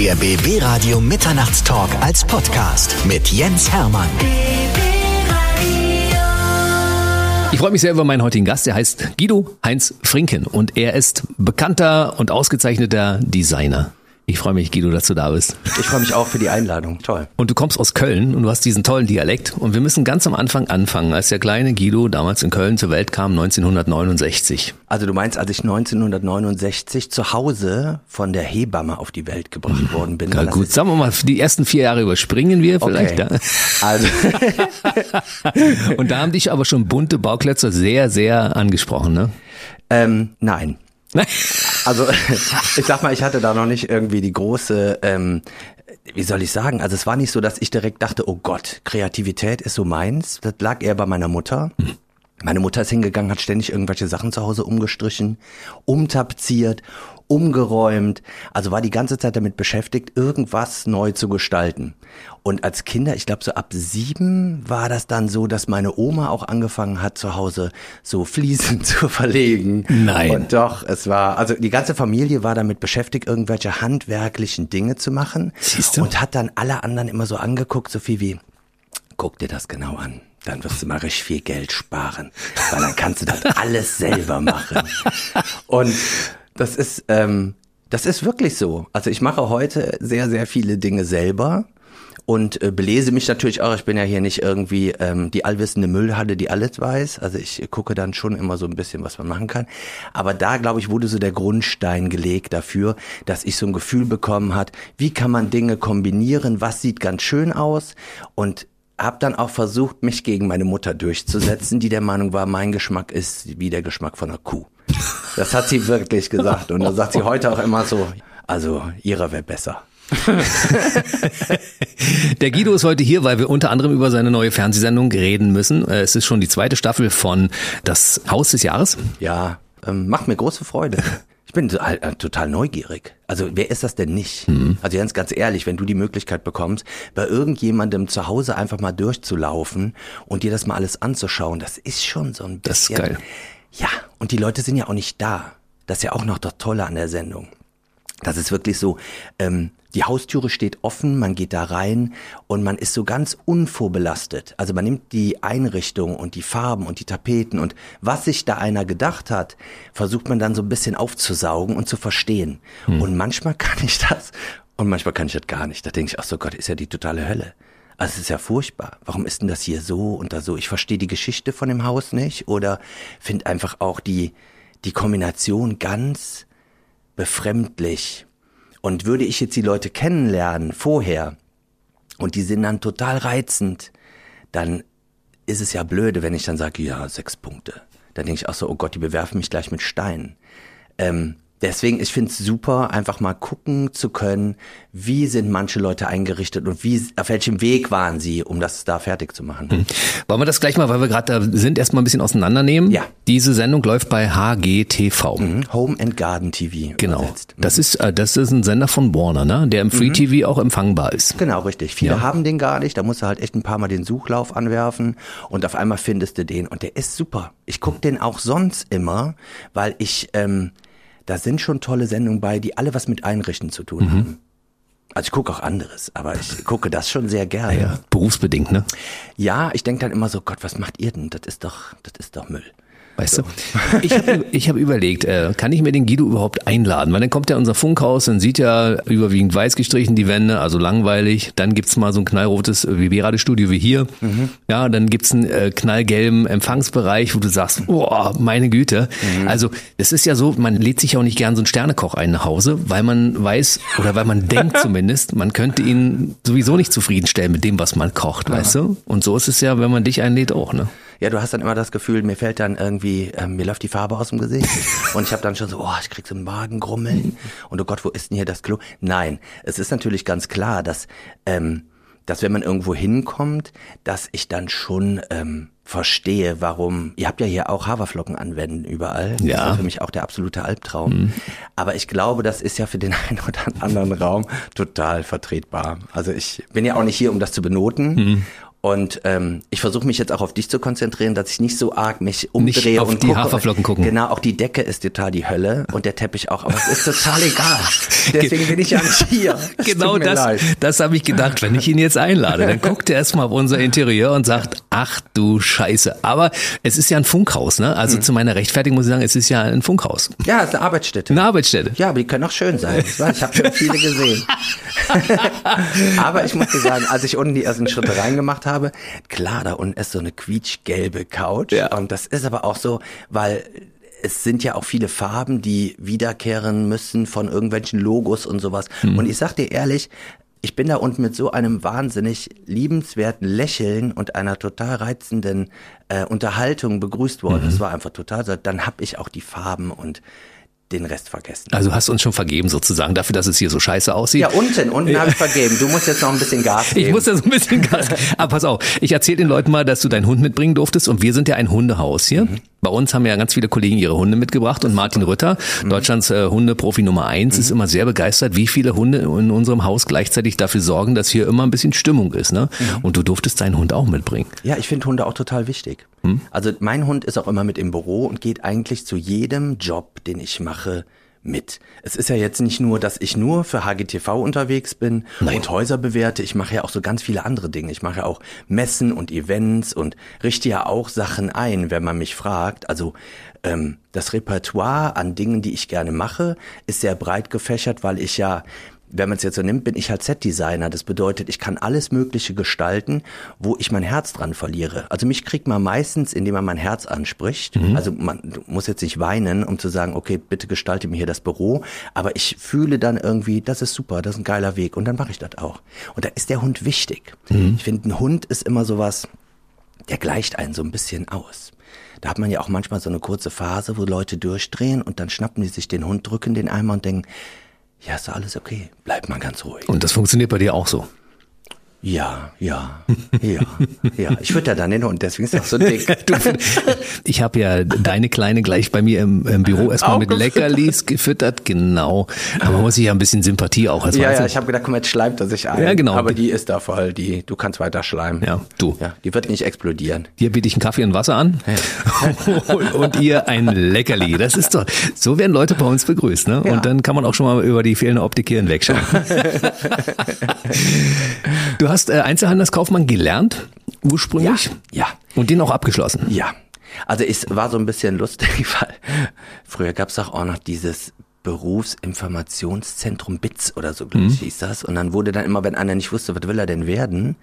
Der BB Radio Mitternachtstalk als Podcast mit Jens Hermann. Ich freue mich sehr über meinen heutigen Gast. Er heißt Guido Heinz Frinken und er ist bekannter und ausgezeichneter Designer. Ich freue mich, Guido, dass du da bist. Ich freue mich auch für die Einladung. Toll. Und du kommst aus Köln und du hast diesen tollen Dialekt. Und wir müssen ganz am Anfang anfangen, als der kleine Guido damals in Köln zur Welt kam, 1969. Also du meinst, als ich 1969 zu Hause von der Hebamme auf die Welt gebracht worden bin? Ja, gut, sagen wir mal, die ersten vier Jahre überspringen wir vielleicht. Okay. Also. und da haben dich aber schon bunte Bauklötze sehr, sehr angesprochen, ne? Ähm, nein. Also ich sag mal, ich hatte da noch nicht irgendwie die große, ähm, wie soll ich sagen, also es war nicht so, dass ich direkt dachte, oh Gott, Kreativität ist so meins. Das lag eher bei meiner Mutter. Meine Mutter ist hingegangen, hat ständig irgendwelche Sachen zu Hause umgestrichen, umtapeziert, umgeräumt. Also war die ganze Zeit damit beschäftigt, irgendwas neu zu gestalten. Und als Kinder, ich glaube so ab sieben war das dann so, dass meine Oma auch angefangen hat, zu Hause so Fliesen zu verlegen. Nein. Und doch, es war, also die ganze Familie war damit beschäftigt, irgendwelche handwerklichen Dinge zu machen. Siehst du? Und hat dann alle anderen immer so angeguckt, so viel wie, guck dir das genau an. Dann wirst du mal richtig viel Geld sparen, weil dann kannst du das alles selber machen. Und das ist, ähm, das ist wirklich so. Also ich mache heute sehr, sehr viele Dinge selber und äh, belese mich natürlich auch. Ich bin ja hier nicht irgendwie ähm, die allwissende Müllhalle, die alles weiß. Also ich gucke dann schon immer so ein bisschen, was man machen kann. Aber da, glaube ich, wurde so der Grundstein gelegt dafür, dass ich so ein Gefühl bekommen hat, wie kann man Dinge kombinieren, was sieht ganz schön aus und habe dann auch versucht, mich gegen meine Mutter durchzusetzen, die der Meinung war, mein Geschmack ist wie der Geschmack von einer Kuh. Das hat sie wirklich gesagt. Und da sagt sie heute auch immer so, also ihrer wäre besser. Der Guido ist heute hier, weil wir unter anderem über seine neue Fernsehsendung reden müssen. Äh, Es ist schon die zweite Staffel von Das Haus des Jahres. Ja, ähm, macht mir große Freude. Ich bin total, äh, total neugierig. Also wer ist das denn nicht? Also ganz, ganz ehrlich, wenn du die Möglichkeit bekommst, bei irgendjemandem zu Hause einfach mal durchzulaufen und dir das mal alles anzuschauen, das ist schon so ein bisschen. Das ist geil. Ja, und die Leute sind ja auch nicht da. Das ist ja auch noch das Tolle an der Sendung. Das ist wirklich so, ähm, die Haustüre steht offen, man geht da rein und man ist so ganz unvorbelastet. Also man nimmt die Einrichtung und die Farben und die Tapeten und was sich da einer gedacht hat, versucht man dann so ein bisschen aufzusaugen und zu verstehen. Und manchmal kann ich das und manchmal kann ich das gar nicht. Da denke ich, ach so Gott, ist ja die totale Hölle. Also es ist ja furchtbar. Warum ist denn das hier so und da so? Ich verstehe die Geschichte von dem Haus nicht oder finde einfach auch die, die Kombination ganz befremdlich. Und würde ich jetzt die Leute kennenlernen vorher und die sind dann total reizend, dann ist es ja blöde, wenn ich dann sage, ja, sechs Punkte. Dann denke ich auch so, oh Gott, die bewerfen mich gleich mit Steinen. Ähm, deswegen, ich finde es super, einfach mal gucken zu können, wie sind manche Leute eingerichtet und wie, auf welchem Weg waren sie, um das da fertig zu machen. Wollen wir das gleich mal, weil wir gerade da sind, erstmal ein bisschen auseinandernehmen? Ja. Diese Sendung läuft bei HGTV. Mhm. Home and Garden TV. Genau. übersetzt. Das ist, äh, das ist ein Sender von Warner, ne? der im Free TV auch empfangbar ist. Genau, richtig. Viele Ja. haben den gar nicht. Da musst du halt echt ein paar Mal den Suchlauf anwerfen und auf einmal findest du den. Und der ist super. Ich guck den auch sonst immer, weil ich, ähm, da sind schon tolle Sendungen bei, die alle was mit Einrichten zu tun haben. Also ich gucke auch anderes, aber ich gucke das schon sehr gerne. Ja, berufsbedingt, ne? Ja, ich denke dann immer so, Gott, was macht ihr denn? Das ist doch, das ist doch Müll. Weißt du? Ich habe hab überlegt, äh, kann ich mir den Guido überhaupt einladen? Weil dann kommt in unser Funkhaus, dann sieht er überwiegend weiß gestrichen die Wände, also langweilig. Dann gibt's mal so ein knallrotes WB-Radiostudio wie hier. Ja, dann gibt's einen äh, knallgelben Empfangsbereich, wo du sagst, boah, meine Güte. Also es ist ja so, man lädt sich ja auch nicht gern so einen Sternekoch ein nach Hause, weil man weiß, oder weil man denkt zumindest, man könnte ihn sowieso nicht zufriedenstellen mit dem, was man kocht, weißt du? Und so ist es ja, wenn man dich einlädt auch, ne? Ja, du hast dann immer das Gefühl, mir fällt dann irgendwie, ähm, mir läuft die Farbe aus dem Gesicht. und ich habe dann schon so, oh, ich krieg so einen Magengrummeln. Und oh Gott, wo ist denn hier das Klo? Nein, es ist natürlich ganz klar, dass, ähm, dass wenn man irgendwo hinkommt, dass ich dann schon ähm, verstehe, warum. Ihr habt ja hier auch Haferflocken anwenden überall. Das Ja. ist ja für mich auch der absolute Albtraum. Aber ich glaube, das ist ja für den einen oder anderen Raum total vertretbar. Also ich bin ja auch nicht hier, um das zu benoten. Und ähm, ich versuche mich jetzt auch auf dich zu konzentrieren, dass ich nicht so arg mich umdrehe Nicht auf und die gucke. Haferflocken gucken. Genau, auch die Decke ist total die Hölle und der Teppich auch, aber es ist total egal. Deswegen bin ich ja nicht hier. Es Genau das, leid. das habe ich gedacht, wenn ich ihn jetzt einlade, dann guckt er erstmal auf unser Interieur und sagt, ach du Scheiße. Aber es ist ja ein Funkhaus, ne? Also zu meiner Rechtfertigung muss ich sagen, es ist ja ein Funkhaus. Ja, es ist eine Arbeitsstätte. Eine Arbeitsstätte. Ja, aber die können auch schön sein. Ich habe schon viele gesehen. aber ich muss dir sagen, als ich unten die ersten Schritte reingemacht habe, klar, da unten ist so eine quietschgelbe Couch. Ja. Und das ist aber auch so, weil es sind ja auch viele Farben, die wiederkehren müssen von irgendwelchen Logos und sowas. Und ich sag dir ehrlich, ich bin da unten mit so einem wahnsinnig liebenswerten Lächeln und einer total reizenden äh, Unterhaltung begrüßt worden. Das war einfach total so. Dann hab ich auch die Farben und den Rest vergessen. Also hast du uns schon vergeben sozusagen dafür, dass es hier so scheiße aussieht. Ja, unten, unten habe ich vergeben. Du musst jetzt noch ein bisschen Gas geben. Ich muss so ein bisschen Gas. Aber pass auf, ich erzähle den Leuten mal, dass du deinen Hund mitbringen durftest und wir sind ja ein Hundehaus hier. Mhm. Bei uns haben ja ganz viele Kollegen ihre Hunde mitgebracht und Martin Rütter, Mhm. Deutschlands äh, Hundeprofi Nummer eins, ist immer sehr begeistert, wie viele Hunde in unserem Haus gleichzeitig dafür sorgen, dass hier immer ein bisschen Stimmung ist. Ne? Mhm. Und du durftest deinen Hund auch mitbringen. Ja, ich finde Hunde auch total wichtig. Also mein Hund ist auch immer mit im Büro und geht eigentlich zu jedem Job, den ich mache, mit. Es ist ja jetzt nicht nur, dass ich nur für HGTV unterwegs bin und Häuser bewerte. Ich mache ja auch so ganz viele andere Dinge. Ich mache ja auch Messen und Events und richte ja auch Sachen ein, wenn man mich fragt. Also ähm, das Repertoire an Dingen, die ich gerne mache, ist sehr breit gefächert, weil ich ja wenn man es jetzt so nimmt, bin ich halt Set-Designer. Das bedeutet, ich kann alles Mögliche gestalten, wo ich mein Herz dran verliere. Also mich kriegt man meistens, indem man mein Herz anspricht. Also man muss jetzt nicht weinen, um zu sagen, okay, bitte gestalte mir hier das Büro. Aber ich fühle dann irgendwie, das ist super, das ist ein geiler Weg. Und dann mache ich das auch. Und da ist der Hund wichtig. Ich finde, ein Hund ist immer sowas, der gleicht einen so ein bisschen aus. Da hat man ja auch manchmal so eine kurze Phase, wo Leute durchdrehen und dann schnappen die sich den Hund, drücken den einmal und denken, ja, ist alles okay, bleib mal ganz ruhig. Und das funktioniert bei dir auch so. Ja, ja, ja, ja. Ich fütter dann den Hund, deswegen ist er auch so dick. Ich habe ja deine Kleine gleich bei mir im, im Büro erstmal mit. Leckerlis gefüttert, genau. Aber man muss sich ja ein bisschen Sympathie auch als Ja, ja, ich habe gedacht, komm, jetzt schleimt er sich ein. Ja, genau. Aber die ist da voll, die, du kannst weiter schleimen. Ja, du. Ja, die wird nicht explodieren. Hier biete ich einen Kaffee und Wasser an und, und ihr ein Leckerli. Das ist doch, so werden Leute bei uns begrüßt, ne? Ja. Und dann kann man auch schon mal über die fehlende Optik hier hinwegschauen. du hast äh, Einzelhandelskaufmann gelernt, ursprünglich? Ja, Und den auch abgeschlossen. ja. Also es war so ein bisschen lustig, weil früher gab's doch auch noch dieses Berufsinformationszentrum BITS oder so, glaube ich, hieß das. Und dann wurde dann immer, wenn einer nicht wusste, was will er denn werden,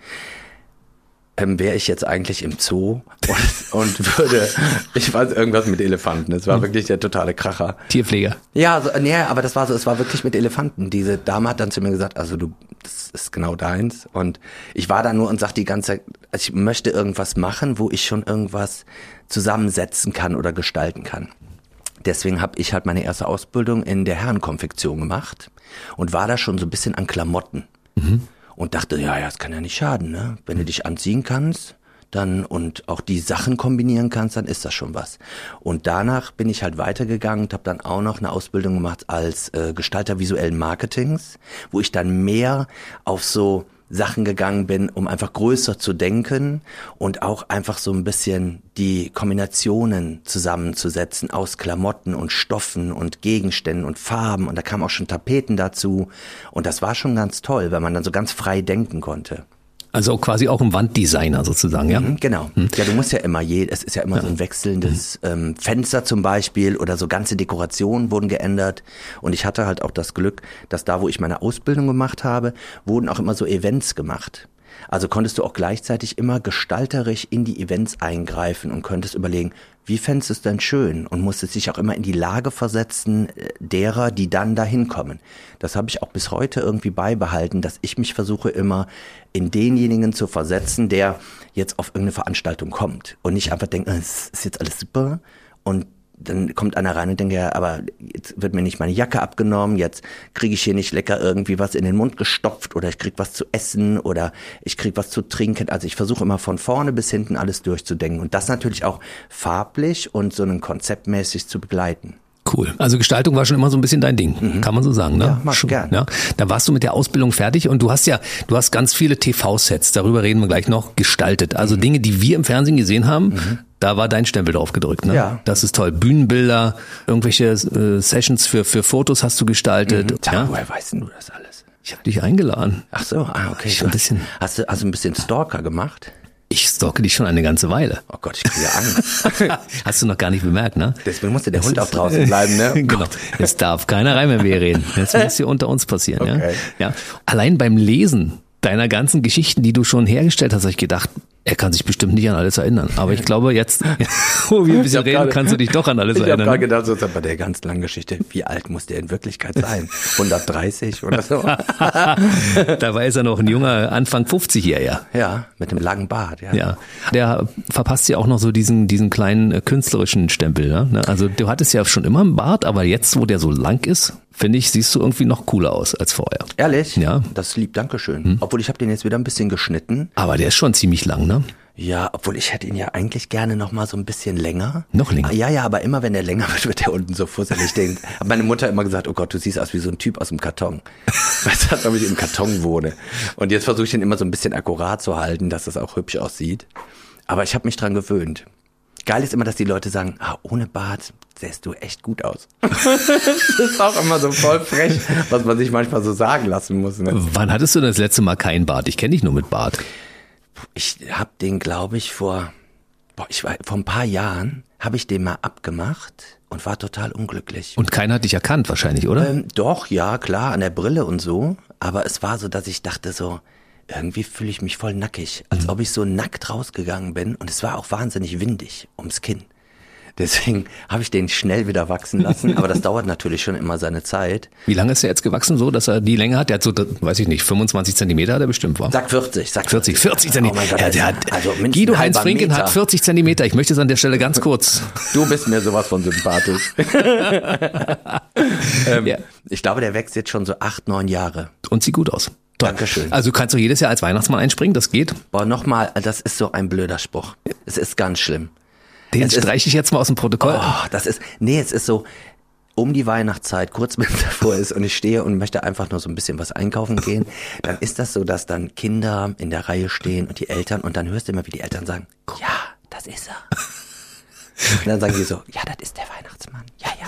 ähm, wäre ich jetzt eigentlich im Zoo und, und würde, ich weiß, irgendwas mit Elefanten. Es war wirklich der totale Kracher. Tierpfleger. Ja, so, nee, aber das war so, es war wirklich mit Elefanten. Diese Dame hat dann zu mir gesagt, also du, das ist genau deins. Und ich war da nur und sagte die ganze Zeit, also ich möchte irgendwas machen, wo ich schon irgendwas zusammensetzen kann oder gestalten kann. Deswegen habe ich halt meine erste Ausbildung in der Herrenkonfektion gemacht und war da schon so ein bisschen an Klamotten. Und dachte, ja, ja, das kann ja nicht schaden, ne? Wenn du dich anziehen kannst, dann und auch die Sachen kombinieren kannst, dann ist das schon was. Und danach bin ich halt weitergegangen und habe dann auch noch eine Ausbildung gemacht als äh, Gestalter visuellen Marketings, wo ich dann mehr auf so Sachen gegangen bin, um einfach größer zu denken und auch einfach so ein bisschen die Kombinationen zusammenzusetzen aus Klamotten und Stoffen und Gegenständen und Farben und da kamen auch schon Tapeten dazu und das war schon ganz toll, weil man dann so ganz frei denken konnte. Also quasi auch ein Wanddesigner sozusagen, ja? Mhm, Genau. Ja, du musst ja immer je, es ist ja immer so ein wechselndes ähm, Fenster zum Beispiel oder so ganze Dekorationen wurden geändert. Und ich hatte halt auch das Glück, dass da, wo ich meine Ausbildung gemacht habe, wurden auch immer so Events gemacht. Also konntest du auch gleichzeitig immer gestalterisch in die Events eingreifen und könntest überlegen, wie fändest du es denn schön? Und musstest dich auch immer in die Lage versetzen äh, derer, die dann dahin kommen. Das habe ich auch bis heute irgendwie beibehalten, dass ich mich versuche immer in denjenigen zu versetzen, der jetzt auf irgendeine Veranstaltung kommt und nicht einfach denkt, es ist jetzt alles super und dann kommt einer rein und denkt, ja, aber jetzt wird mir nicht meine Jacke abgenommen, jetzt kriege ich hier nicht lecker irgendwie was in den Mund gestopft oder ich krieg was zu essen oder ich krieg was zu trinken. Also ich versuche immer von vorne bis hinten alles durchzudenken und das natürlich auch farblich und so einen konzeptmäßig zu begleiten. Cool. Also Gestaltung war schon immer so ein bisschen dein Ding, kann man so sagen, ne? Ja, mach schon, gern. Ja. Da warst du mit der Ausbildung fertig und du hast ja, du hast ganz viele TV-Sets, darüber reden wir gleich noch, gestaltet. Also Mhm. Dinge, die wir im Fernsehen gesehen haben, da war dein Stempel drauf gedrückt, ne? Ja. Das ist toll. Bühnenbilder, irgendwelche äh, Sessions für, für Fotos hast du gestaltet. Sag, Ja? woher weißt denn du das alles? Ich habe dich eingeladen. Ach so, ah, okay. Schon ein bisschen- Hast du also ein bisschen Stalker gemacht? Ich stalke dich schon eine ganze Weile. Oh Gott, ich kriege Angst. Hast du noch gar nicht bemerkt, ne? Deswegen musste der Hund auch draußen bleiben, ne? genau. Es darf keiner rein, wenn wir reden. Das muss hier unter uns passieren. Okay. Ja? Ja. Allein beim Lesen deiner ganzen Geschichten, die du schon hergestellt hast, habe ich gedacht, er kann sich bestimmt nicht an alles erinnern. Aber ich glaube, jetzt, wo wir ein bisschen reden, gerade- kannst du dich doch an alles Ich habe erinnern. gerade gedacht, so bei der ganz langen Geschichte, wie alt muss der in Wirklichkeit sein? 130 oder so? Dabei ist er noch ein junger, Anfang 50-Jähriger. Ja, mit dem langen Bart, ja. Ja, der verpasst ja auch noch so diesen, diesen kleinen äh, künstlerischen Stempel. Ne? Also du hattest ja schon immer einen Bart, aber jetzt, wo der so lang ist, finde ich, siehst du irgendwie noch cooler aus als vorher. Ehrlich? Ja. Das lieb, Dankeschön. Obwohl ich habe den jetzt wieder ein bisschen geschnitten. Aber der ist schon ziemlich lang, ne? Ja, obwohl ich hätte ihn ja eigentlich gerne noch mal so ein bisschen länger. Noch länger? Ja, ja, aber immer wenn der länger wird, wird der unten so fusselig. Den, hat meine Mutter immer gesagt, oh Gott, du siehst aus wie so ein Typ aus dem Karton. Weißt du, als ob ich im Karton wohne. Und jetzt versuche ich den immer so ein bisschen akkurat zu halten, dass das auch hübsch aussieht. Aber ich habe mich dran gewöhnt. Geil ist immer, dass die Leute sagen, ah, ohne Bart sähst du echt gut aus. das ist auch immer so voll frech, was man sich manchmal so sagen lassen muss. Ne? Wann hattest du denn das letzte Mal keinen Bart? Ich kenne dich nur mit Bart. Ich habe den, glaube ich, vor, boah, ich war, vor ein paar Jahren habe ich den mal abgemacht und war total unglücklich. Und keiner hat dich erkannt wahrscheinlich, oder? ähm, doch, ja, klar, an der Brille und so. Aber es war so, dass ich dachte so, irgendwie fühle ich mich voll nackig, als ob ich so nackt rausgegangen bin. Und es war auch wahnsinnig windig ums Kinn. Deswegen habe ich den schnell wieder wachsen lassen. Aber das dauert natürlich schon immer seine Zeit. Wie lange ist er jetzt gewachsen so, dass er die Länge hat? Der hat so, weiß ich nicht, 25 Zentimeter hat er bestimmt, war? Sag 40, sag 40, 40 Zentimeter. Oh mein Gott, ja, der hat, also Guido ein Heinz Frinken hat 40 Zentimeter. Ich möchte es an der Stelle ganz kurz. Du bist mir sowas von sympathisch. ähm, Ja. Ich glaube, der wächst jetzt schon so acht, neun Jahre. Und sieht gut aus. Toll. Dankeschön. Also kannst du jedes Jahr als Weihnachtsmann einspringen, das geht. Boah, nochmal, das ist so ein blöder Spruch. Es ist ganz schlimm. Den Es streiche ich jetzt mal aus dem Protokoll. Oh, das ist, nee, es ist so, um die Weihnachtszeit, kurz wenn es davor ist und ich stehe und möchte einfach nur so ein bisschen was einkaufen gehen, dann ist das so, dass dann Kinder in der Reihe stehen und die Eltern und dann hörst du immer, wie die Eltern sagen, ja, das ist er. Und dann sagen die so, ja, das ist der Weihnachtsmann. Ja, ja.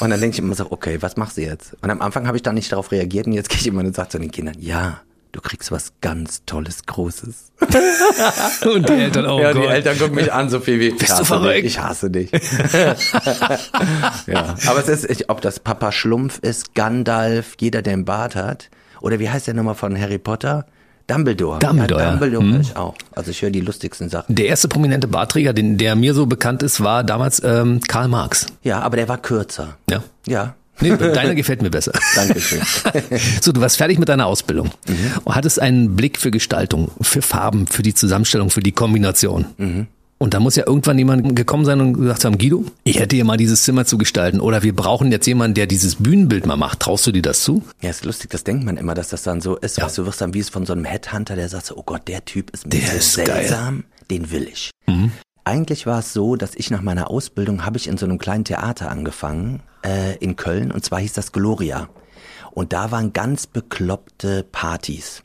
Und dann denke ich immer so, okay, was machst du jetzt? Und am Anfang habe ich dann nicht darauf reagiert und jetzt gehe ich immer und sage zu den Kindern, ja, du kriegst was ganz Tolles, Großes. Und die Eltern, oh ja, Gott. die Eltern gucken mich an, so viel wie, Bist du verrückt? ich hasse dich. ja, aber es ist, ich, ob das Papa Schlumpf ist, Gandalf, jeder, der einen Bart hat, oder wie heißt der nochmal von Harry Potter? Dumbledore. Dumbledore, Ja. Dumbledore Hm. ich auch. Also ich höre die lustigsten Sachen. Der erste prominente Bartträger, den, der mir so bekannt ist, war damals ähm, Karl Marx. Ja, aber der war kürzer. Ja. Ja, Nee, deiner gefällt mir besser. Dankeschön. So, du warst fertig mit deiner Ausbildung Mhm. und hattest einen Blick für Gestaltung, für Farben, für die Zusammenstellung, für die Kombination. Mhm. Und da muss ja irgendwann jemand gekommen sein und gesagt haben, Guido, ich hätte hier mal dieses Zimmer zu gestalten oder wir brauchen jetzt jemanden, der dieses Bühnenbild mal macht. Traust du dir das zu? Ja, ist lustig, das denkt man immer, dass das dann so ist. Ja. Weißt du, wirst dann wie es von so einem Headhunter, der sagt so, oh Gott, der Typ ist ein Der bisschen ist geil. seltsam, den will ich. Mhm. Eigentlich war es so, dass ich nach meiner Ausbildung habe ich in so einem kleinen Theater angefangen, äh, in Köln, und zwar hieß das Gloria. Und da waren ganz bekloppte Partys.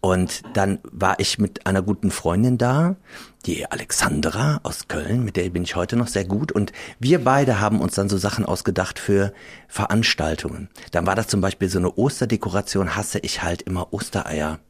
Und dann war ich mit einer guten Freundin da, die Alexandra aus Köln, mit der bin ich heute noch sehr gut. Und wir beide haben uns dann so Sachen ausgedacht für Veranstaltungen. Dann war das zum Beispiel so eine Osterdekoration, hasse ich halt immer Ostereier.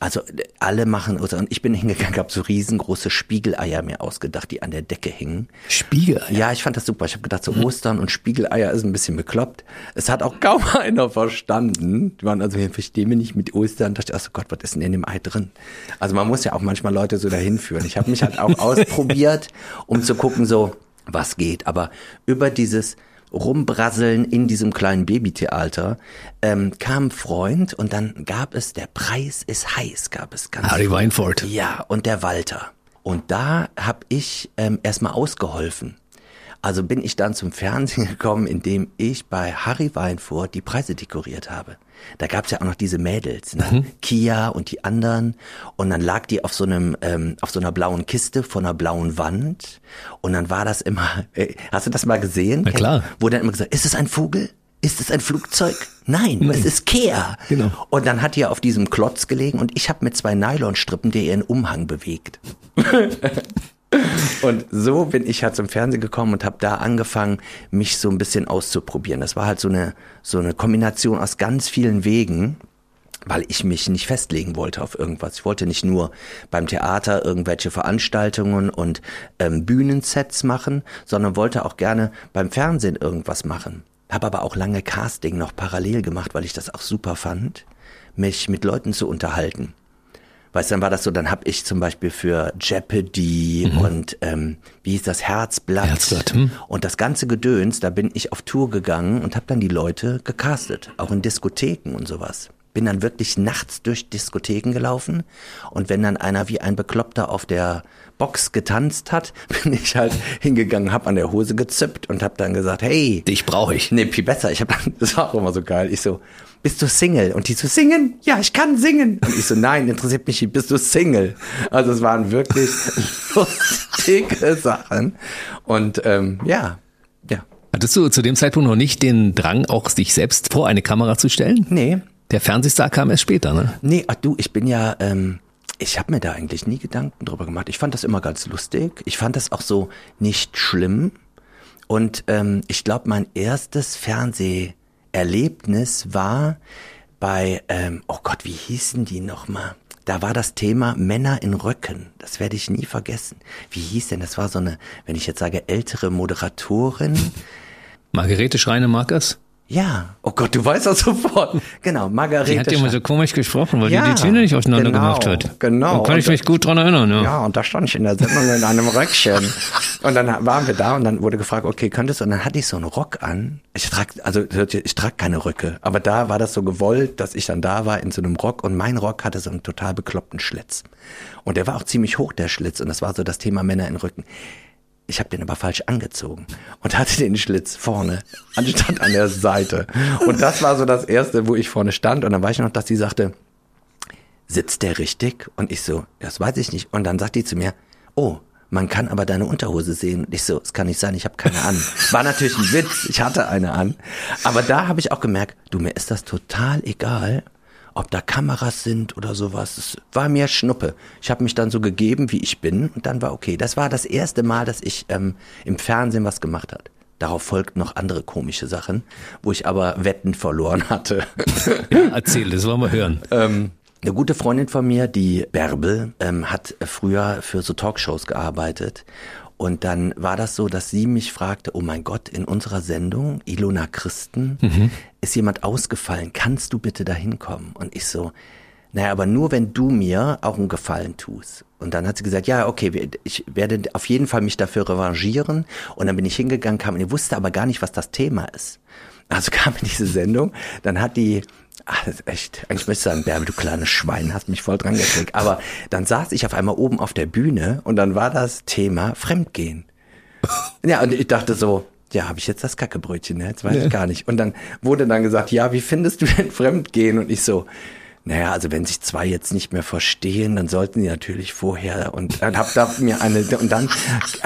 Also äh, alle machen, Oster- und ich bin hingegangen, habe so riesengroße Spiegeleier mir ausgedacht, die an der Decke hingen. Spiegel. Ja, ich fand das super. Ich habe gedacht, so Ostern und Spiegeleier ist ein bisschen bekloppt. Es hat auch kaum einer verstanden. Die waren also, ich verstehe mich nicht mit Ostern. Da dachte ich, ach so Gott, was ist denn in dem Ei drin? Also man muss ja auch manchmal Leute so dahin führen. Ich habe mich halt auch ausprobiert, um zu gucken, so was geht. Aber über dieses Rumbrasseln in diesem kleinen Babytheater ähm, kam ein Freund und dann gab es, der Preis ist heiß, gab es ganz Harry Weinfurt. ja, und der Walter. Und da habe ich ähm, erstmal ausgeholfen. Also bin ich dann zum Fernsehen gekommen, indem ich bei Harry Weinfurt die Preise dekoriert habe. Da gab's ja auch noch diese Mädels, ne? Kia und die anderen. Und dann lag die auf so einem, ähm, auf so einer blauen Kiste vor einer blauen Wand. Und dann war das immer, äh, hast du das mal gesehen? Na klar. Wo dann immer gesagt, ist es ein Vogel? Ist es ein Flugzeug? Nein, es ist Kea. Genau. Und dann hat die auf diesem Klotz gelegen und ich habe mit zwei Nylonstrippen der ihren Umhang bewegt. Und so bin ich halt zum Fernsehen gekommen und habe da angefangen, mich so ein bisschen auszuprobieren. Das war halt so eine, so eine Kombination aus ganz vielen Wegen, weil ich mich nicht festlegen wollte auf irgendwas. Ich wollte nicht nur beim Theater irgendwelche Veranstaltungen und ähm, Bühnensets machen, sondern wollte auch gerne beim Fernsehen irgendwas machen. Habe aber auch lange Casting noch parallel gemacht, weil ich das auch super fand, mich mit Leuten zu unterhalten. Weißt du, dann war das so, dann habe ich zum Beispiel für Jeopardy und ähm, wie hieß das, Herzblatt, Herzblatt, hm. und das ganze Gedöns, da bin ich auf Tour gegangen und habe dann die Leute gecastet, auch in Diskotheken und sowas. Bin dann wirklich nachts durch Diskotheken gelaufen und wenn dann einer wie ein Bekloppter auf der Box getanzt hat, bin ich halt hingegangen, hab an der Hose gezippt und hab dann gesagt, hey, Dich brauche ich. Nee, viel besser. Ich habe das war auch immer so geil. Ich so, bist du Single? Und die so, singen? Ja, ich kann singen. Und ich so, nein, interessiert mich nicht, bist du Single? Also es waren wirklich lustige Sachen. Und ähm, ja, ja. Hattest du zu dem Zeitpunkt noch nicht den Drang, auch dich selbst vor eine Kamera zu stellen? Nee, Der Fernsehstar kam erst später, ne? nee, ach du, ich bin ja, ähm, ich habe mir da eigentlich nie Gedanken drüber gemacht. Ich fand das immer ganz lustig. Ich fand das auch so nicht schlimm. Und ähm, ich glaube, mein erstes Fernseherlebnis war bei, ähm, oh Gott, wie hießen die nochmal? Da war das Thema Männer in Röcken. Das werde ich nie vergessen. Wie hieß denn? Das war so eine, wenn ich jetzt sage, ältere Moderatorin. Margarete Schreine-Markers? Ja. Oh Gott, du weißt das sofort. Genau, Margarete. Die hat ja immer so komisch gesprochen, weil Ja, die die Zähne nicht auseinander genau, gemacht hat. genau. Da kann ich Und mich gut dran erinnern, ja. Ja, und da stand ich in der Sendung in einem Röckchen. Und dann waren wir da und dann wurde gefragt, okay, könntest du? Und dann hatte ich so einen Rock an. Ich trage, also ich trage keine Röcke, aber da war das so gewollt, dass ich dann da war in so einem Rock und mein Rock hatte so einen total bekloppten Schlitz. Und der war auch ziemlich hoch, der Schlitz. Und das war so das Thema Männer in Rücken. Ich habe den aber falsch angezogen und hatte den Schlitz vorne anstatt an der Seite. Und das war so das erste, wo ich vorne stand. Und dann weiß ich noch, dass die sagte, sitzt der richtig? Und ich so, das weiß ich nicht. Und dann sagt die zu mir, oh, man kann aber deine Unterhose sehen. Und ich so, es kann nicht sein, ich habe keine an. War natürlich ein Witz, ich hatte eine an. Aber da habe ich auch gemerkt, du, mir ist das total egal, ob da Kameras sind oder sowas. Es war mir Schnuppe. Ich habe mich dann so gegeben, wie ich bin. Und dann war okay. Das war das erste Mal, dass ich ähm, im Fernsehen was gemacht hat. Darauf folgten noch andere komische Sachen, wo ich aber Wetten verloren hatte. Ja, erzähl, das wollen wir hören. Ähm, eine gute Freundin von mir, die Bärbel, ähm, hat früher für so Talkshows gearbeitet. Und dann war das so, dass sie mich fragte, oh mein Gott, in unserer Sendung, Ilona Christen, ist jemand ausgefallen, kannst du bitte da hinkommen? Und ich so, naja, aber nur wenn du mir auch einen Gefallen tust. Und dann hat sie gesagt, ja, okay, ich werde auf jeden Fall mich dafür revanchieren. Und dann bin ich hingegangen, kam und ich wusste aber gar nicht, was das Thema ist. Also kam in diese Sendung, dann hat die, ach, das ist echt, eigentlich möchte ich sagen, Bärbel, du kleines Schwein, hast mich voll dran gekriegt. Aber dann saß ich auf einmal oben auf der Bühne und dann war das Thema Fremdgehen. Ja, und ich dachte so, ja, habe ich jetzt das Kackebrötchen, ne? jetzt weiß ich gar nicht. Und dann wurde dann gesagt, ja, wie findest du denn Fremdgehen? Und ich so, naja, also wenn sich zwei jetzt nicht mehr verstehen, dann sollten die natürlich vorher und dann hab da mir eine und dann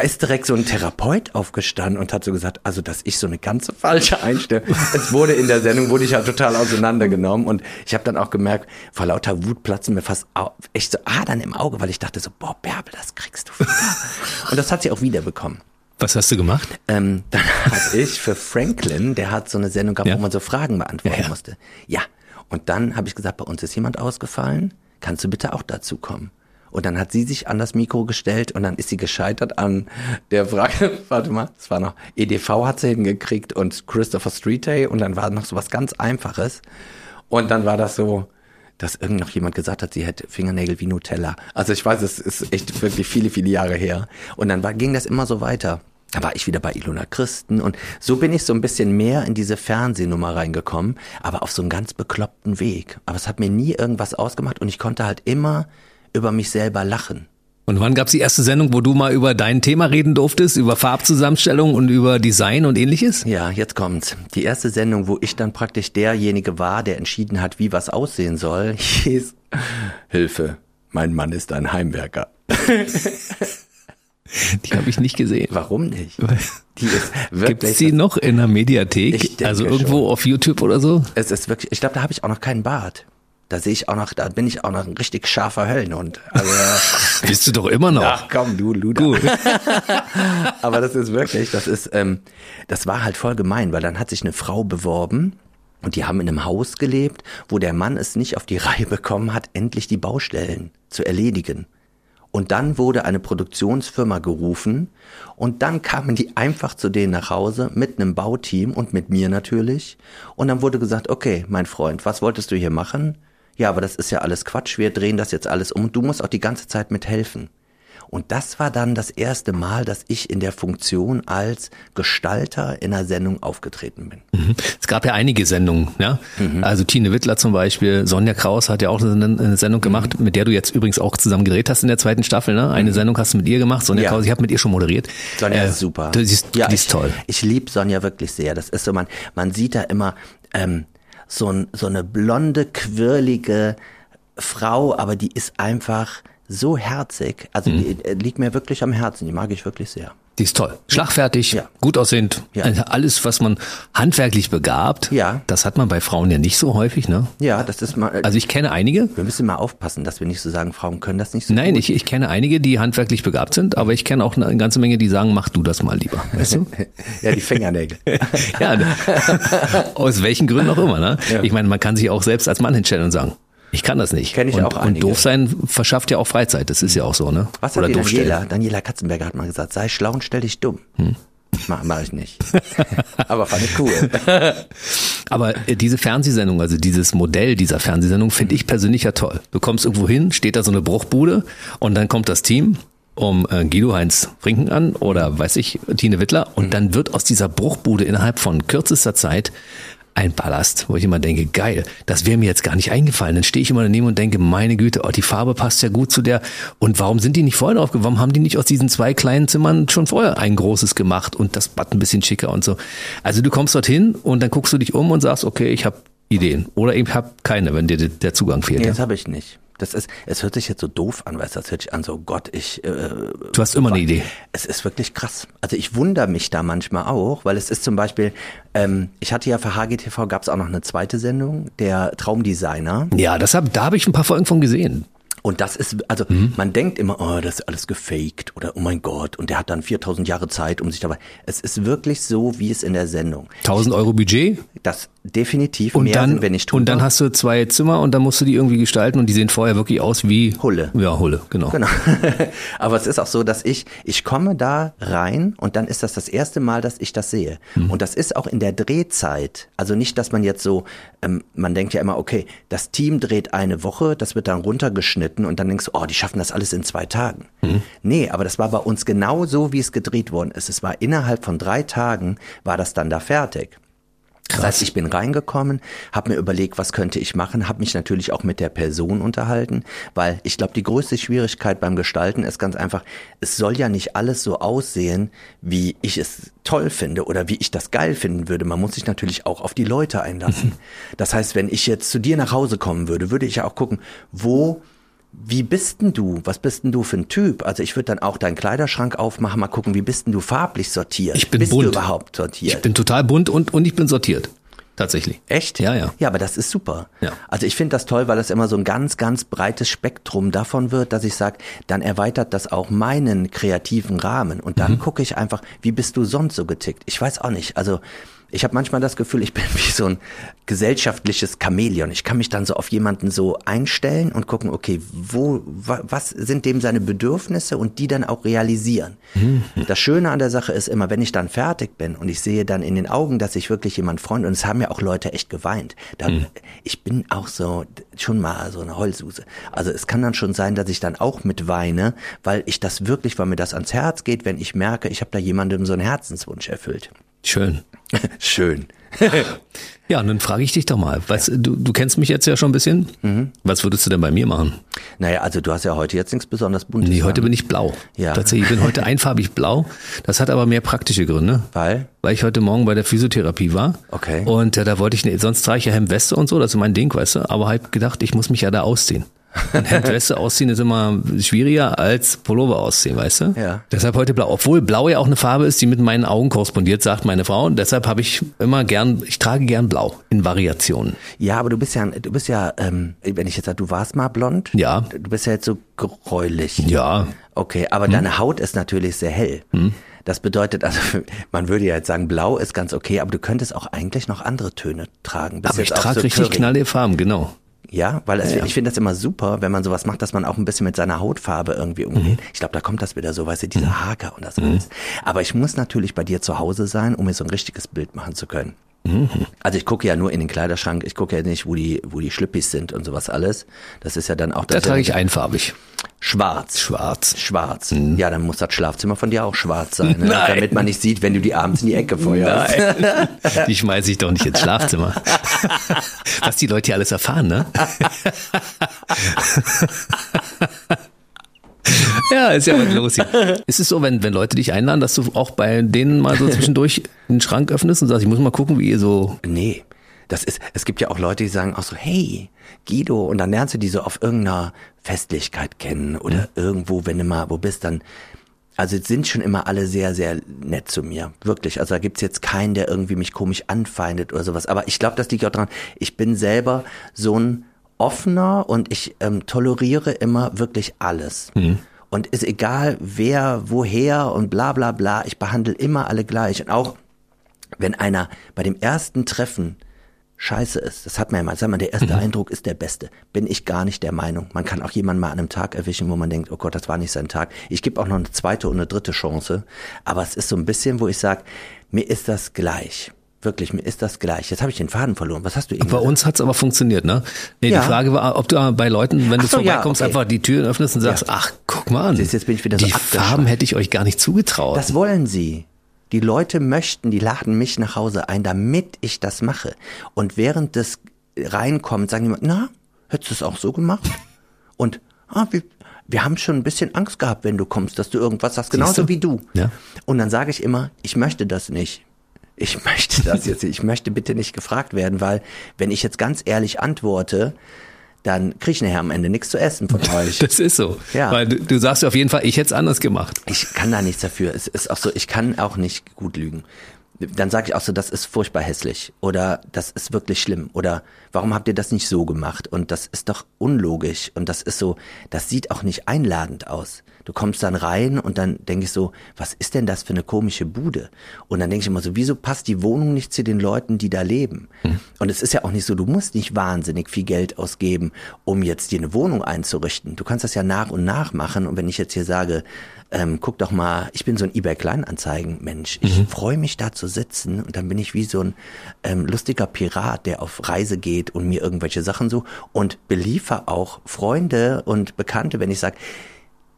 ist direkt so ein Therapeut aufgestanden und hat so gesagt, also dass ich so eine ganze falsche Einstellung. Es wurde in der Sendung wurde ich ja total auseinandergenommen und ich habe dann auch gemerkt, vor lauter Wut platzen mir fast echt so Adern im Auge, weil ich dachte so, boah, Bärbel, das kriegst du wieder. Und das hat sie auch wiederbekommen. Was hast du gemacht? Ähm, dann habe ich für Franklin, der hat so eine Sendung gehabt, Ja. wo man so Fragen beantworten Ja, ja. musste. Ja. Und dann habe ich gesagt, bei uns ist jemand ausgefallen. Kannst du bitte auch dazu kommen? Und dann hat sie sich an das Mikro gestellt und dann ist sie gescheitert an der Frage, warte mal, es war noch, EDV hat sie hingekriegt und Christopher Street Day und dann war noch so was ganz Einfaches. Und dann war das so, dass irgend jemand gesagt hat, sie hätte Fingernägel wie Nutella. Also ich weiß, es ist echt wirklich viele, viele Jahre her. Und dann war, ging das immer so weiter. Da war ich wieder bei Ilona Christen und so bin ich so ein bisschen mehr in diese Fernsehnummer reingekommen, aber auf so einem ganz bekloppten Weg. Aber es hat mir nie irgendwas ausgemacht und ich konnte halt immer über mich selber lachen. Und wann gab's die erste Sendung, wo du mal über dein Thema reden durftest, über Farbzusammenstellung und über Design und ähnliches? Ja, jetzt kommt's. Die erste Sendung, wo ich dann praktisch derjenige war, der entschieden hat, wie was aussehen soll, hieß Hilfe, mein Mann ist ein Heimwerker. Die habe ich nicht gesehen. Warum nicht? Die ist Gibt wirklich. sie noch in der Mediathek? Also irgendwo schon. auf YouTube oder so? es ist wirklich. Ich glaube, da habe ich auch noch keinen Bart. Da sehe ich auch noch, da bin ich auch noch ein richtig scharfer Höllenhund. Also, Bist du doch immer noch. ach komm, du Luder. Gut. Aber das ist wirklich, das ist, ähm, das war halt voll gemein, weil dann hat sich eine Frau beworben und die haben in einem Haus gelebt, wo der Mann es nicht auf die Reihe bekommen hat, endlich die Baustellen zu erledigen. Und dann wurde eine Produktionsfirma gerufen und dann kamen die einfach zu denen nach Hause mit einem Bauteam und mit mir natürlich. Und dann wurde gesagt, okay, mein Freund, was wolltest du hier machen? Ja, aber das ist ja alles Quatsch, wir drehen das jetzt alles um und du musst auch die ganze Zeit mithelfen. Und das war dann das erste Mal, dass ich in der Funktion als Gestalter in einer Sendung aufgetreten bin. Es gab ja einige Sendungen, ja. Mhm. Also Tine Wittler zum Beispiel, Sonja Kraus hat ja auch eine, eine Sendung Mhm. gemacht, mit der du jetzt übrigens auch zusammen gedreht hast in der zweiten Staffel, ne? Eine Sendung hast du mit ihr gemacht, Sonja Ja. Kraus, ich habe mit ihr schon moderiert. Sonja Äh, ist super. Die ist, die ist ich, toll. Ich liebe Sonja wirklich sehr. Das ist so, man, man sieht da immer ähm, so, ein, so eine blonde, quirlige Frau, aber die ist einfach so herzig. Also Mhm. die äh, liegt mir wirklich am Herzen. Die mag ich wirklich sehr. Die ist toll. Schlagfertig, Ja. gut aussehend. Ja. Also Alles, was man handwerklich begabt, Ja. das hat man bei Frauen ja nicht so häufig, ne? Ja, das ist mal. Also ich kenne einige, wir müssen mal aufpassen, dass wir nicht so sagen, Frauen können das nicht so Nein, gut. ich, ich kenne einige, die handwerklich begabt sind, aber ich kenne auch eine ganze Menge, die sagen, mach du das mal lieber. Weißt du? ja, die Fingernägel. ja, aus welchen Gründen auch immer. Ne? Ich meine, man kann sich auch selbst als Mann hinstellen und sagen, ich kann das nicht. Kenn ich und, auch und einige. doof sein verschafft ja auch Freizeit. Das ist ja auch so, ne? Was Oder hat die. Daniela? Daniela Katzenberger hat mal gesagt, sei schlau und stell dich dumm. Hm. Mach, mach ich nicht. Aber fand ich cool. Aber äh, diese Fernsehsendung, also dieses Modell dieser Fernsehsendung, finde ich persönlich ja toll. Du kommst irgendwo hin, steht da so eine Bruchbude und dann kommt das Team um äh, Guido Heinz Frinken an oder weiß ich, Tine Wittler und dann wird aus dieser Bruchbude innerhalb von kürzester Zeit ein Palast, wo ich immer denke, geil, das wäre mir jetzt gar nicht eingefallen. Dann stehe ich immer daneben und denke, meine Güte, oh, die Farbe passt ja gut zu der. Und warum sind die nicht vorher? Warum haben die nicht aus diesen zwei kleinen Zimmern schon vorher ein großes gemacht und das Bad ein bisschen schicker und so? Also du kommst dorthin und dann guckst du dich um und sagst, okay, ich habe Ideen. Oder ich habe keine, wenn dir de- der Zugang fehlt. Nee, ja. das habe ich nicht. Das ist, es hört sich jetzt so doof an, weißt du, das hört sich an, so Gott, ich, äh, Du hast immer eine Idee. es ist wirklich krass. Also ich wundere mich da manchmal auch, weil es ist zum Beispiel, ähm, ich hatte ja für HGTV gab es auch noch eine zweite Sendung, der Traumdesigner. Ja, das hab, da habe ich ein paar Folgen von gesehen. Und das ist, also Mhm. man denkt immer, oh, das ist alles gefaked oder oh mein Gott, und der hat dann 4000 Jahre Zeit, um sich dabei. Es ist wirklich so, wie es in der Sendung. 1000 Euro Budget Das definitiv und mehr dann, sind wir nicht drüber. und dann hast du zwei Zimmer und dann musst du die irgendwie gestalten und die sehen vorher wirklich aus wie Hulle. Ja, Hulle, genau. Genau. Aber es ist auch so, dass ich, ich komme da rein und dann ist das das erste Mal, dass ich das sehe. Und das ist auch in der Drehzeit. Also nicht, dass man jetzt so, ähm, man denkt ja immer, okay, das Team dreht eine Woche, das wird dann runtergeschnitten und dann denkst du, oh, die schaffen das alles in zwei Tagen. Nee, aber das war bei uns genau so, wie es gedreht worden ist. Es war innerhalb von drei Tagen, war das dann da fertig. Das heißt, ich bin reingekommen, habe mir überlegt, was könnte ich machen, habe mich natürlich auch mit der Person unterhalten, weil ich glaube, die größte Schwierigkeit beim Gestalten ist ganz einfach, es soll ja nicht alles so aussehen, wie ich es toll finde oder wie ich das geil finden würde. Man muss sich natürlich auch auf die Leute einlassen. Das heißt, wenn ich jetzt zu dir nach Hause kommen würde, würde ich ja auch gucken, wo wie bist denn du? Was bist denn du für ein Typ? Also ich würde dann auch deinen Kleiderschrank aufmachen, mal gucken, wie bist denn du farblich sortiert? Ich bin bist bunt. du überhaupt sortiert? Ich bin total bunt und, und ich bin sortiert. Tatsächlich. Echt? Ja, ja. Ja, aber das ist super. Ja. Also ich finde das toll, weil es immer so ein ganz, ganz breites Spektrum davon wird, dass ich sage, dann erweitert das auch meinen kreativen Rahmen. Und dann gucke ich einfach, wie bist du sonst so getickt? Ich weiß auch nicht. Also ich habe manchmal das Gefühl, ich bin wie so ein gesellschaftliches Chamäleon. Ich kann mich dann so auf jemanden so einstellen und gucken, okay, wo, wa, was sind dem seine Bedürfnisse und die dann auch realisieren. Das Schöne an der Sache ist immer, wenn ich dann fertig bin und ich sehe dann in den Augen, dass sich wirklich jemand freut und es haben ja auch Leute echt geweint. Da, Ich bin auch so schon mal so eine Heulsuse. Also es kann dann schon sein, dass ich dann auch mit weine, weil ich das wirklich, weil mir das ans Herz geht, wenn ich merke, ich habe da jemandem so einen Herzenswunsch erfüllt. Schön. Schön. Ja, und dann frage ich dich doch mal, was, du, du kennst mich jetzt ja schon ein bisschen. Mhm. Was würdest du denn bei mir machen? Naja, also du hast ja heute jetzt nichts besonders Buntes. Nee, heute bin ich blau. Ja. Tatsächlich, ich bin heute einfarbig blau. Das hat aber mehr praktische Gründe. Weil? Weil ich heute Morgen bei der Physiotherapie war. Okay. Und äh, da wollte ich, ne, sonst trage ich ja Hemdweste und so, das ist mein Ding, weißt du. Aber halt gedacht, ich muss mich ja da ausziehen. Hemdweste ausziehen ist immer schwieriger als Pullover ausziehen, weißt du? Ja. Deshalb heute blau. Obwohl blau ja auch eine Farbe ist, die mit meinen Augen korrespondiert, sagt meine Frau. Und deshalb habe ich immer gern, ich trage gern blau in Variationen. Ja, aber du bist ja, du bist ja, ähm, wenn ich jetzt sage, du warst mal blond. Ja. Du bist ja jetzt so gräulich. Ja. Okay, aber deine Haut ist natürlich sehr hell. Das bedeutet, also man würde ja jetzt sagen, blau ist ganz okay, aber du könntest auch eigentlich noch andere Töne tragen. Bist Aber ich trage so richtig knallige Farben, genau. Ja, weil es, ich finde das immer super, wenn man sowas macht, dass man auch ein bisschen mit seiner Hautfarbe irgendwie umgeht. Ich glaube, da kommt das wieder so, weißt du, dieser Haker und das alles. Aber ich muss natürlich bei dir zu Hause sein, um mir so ein richtiges Bild machen zu können. Also ich gucke ja nur in den Kleiderschrank, ich gucke ja nicht, wo die, wo die Schlippis sind und sowas alles. Das ist ja dann auch Da das trage ich einfarbig. schwarz. Schwarz. Schwarz. Ja, dann muss das Schlafzimmer von dir auch schwarz sein, ne? Damit man nicht sieht, wenn du die abends in die Ecke feuerst. Nein. Die schmeiße ich doch nicht ins Schlafzimmer. Was die Leute hier alles erfahren, ne? Ja, ist ja was los hier. Ist es so, wenn, wenn Leute dich einladen, dass du auch bei denen mal so zwischendurch den Schrank öffnest und sagst, ich muss mal gucken, wie ihr so. Nee. Das ist, es gibt ja auch Leute, die sagen auch so, hey, Guido, und dann lernst du die so auf irgendeiner Festlichkeit kennen oder irgendwo, wenn du mal wo bist, dann, also sind schon immer alle sehr, sehr nett zu mir. Wirklich. Also da gibt's jetzt keinen, der irgendwie mich komisch anfeindet oder sowas. Aber ich glaube, das liegt auch dran, ich bin selber so ein offener und ich ähm, toleriere immer wirklich alles. Und ist egal, wer, woher und bla bla bla, ich behandle immer alle gleich. Und auch wenn einer bei dem ersten Treffen scheiße ist, das hat man ja mal, sag mal, der erste Eindruck ist der beste, bin ich gar nicht der Meinung. Man kann auch jemanden mal an einem Tag erwischen, wo man denkt, oh Gott, das war nicht sein Tag. Ich gebe auch noch eine zweite und eine dritte Chance, aber es ist so ein bisschen, wo ich sage, mir ist das gleich. Wirklich, mir ist das gleich. Jetzt habe ich den Faden verloren. Was hast du eben Bei gesagt? uns hat's aber funktioniert, ne? Nee, Ja. die Frage war, ob du bei Leuten, wenn du so, ja, vorbeikommst, okay. einfach die Türen öffnest und sagst, ach, guck mal an. Siehst, jetzt bin ich wieder so die abgeschweift. Farben hätte ich euch gar nicht zugetraut. Das wollen sie. Die Leute möchten, die laden mich nach Hause ein, damit ich das mache. Und während das reinkommt, sagen die, na, hättest du es auch so gemacht? Und ah, wir, wir haben schon ein bisschen Angst gehabt, wenn du kommst, dass du irgendwas sagst, genauso du? wie du. Ja. Und dann sage ich immer, ich möchte das nicht. Ich möchte das jetzt. Ich möchte bitte nicht gefragt werden, weil wenn ich jetzt ganz ehrlich antworte, dann kriege ich nachher am Ende nichts zu essen von euch. Das ist so. Ja. Weil du, du sagst auf jeden Fall, ich hätte es anders gemacht. Ich kann da nichts dafür. Es ist auch so, ich kann auch nicht gut lügen. Dann sage ich auch so, das ist furchtbar hässlich oder das ist wirklich schlimm oder warum habt ihr das nicht so gemacht und das ist doch unlogisch und das ist so, das sieht auch nicht einladend aus. Du kommst dann rein und dann denke ich so, was ist denn das für eine komische Bude? Und dann denke ich immer so, wieso passt die Wohnung nicht zu den Leuten, die da leben? Und es ist ja auch nicht so, du musst nicht wahnsinnig viel Geld ausgeben, um jetzt dir eine Wohnung einzurichten. Du kannst das ja nach und nach machen und wenn ich jetzt hier sage, ähm, guck doch mal, ich bin so ein eBay Kleinanzeigen Mensch. Ich freue mich da zu sitzen und dann bin ich wie so ein ähm, lustiger Pirat, der auf Reise geht und mir irgendwelche Sachen so und beliefer auch Freunde und Bekannte, wenn ich sage,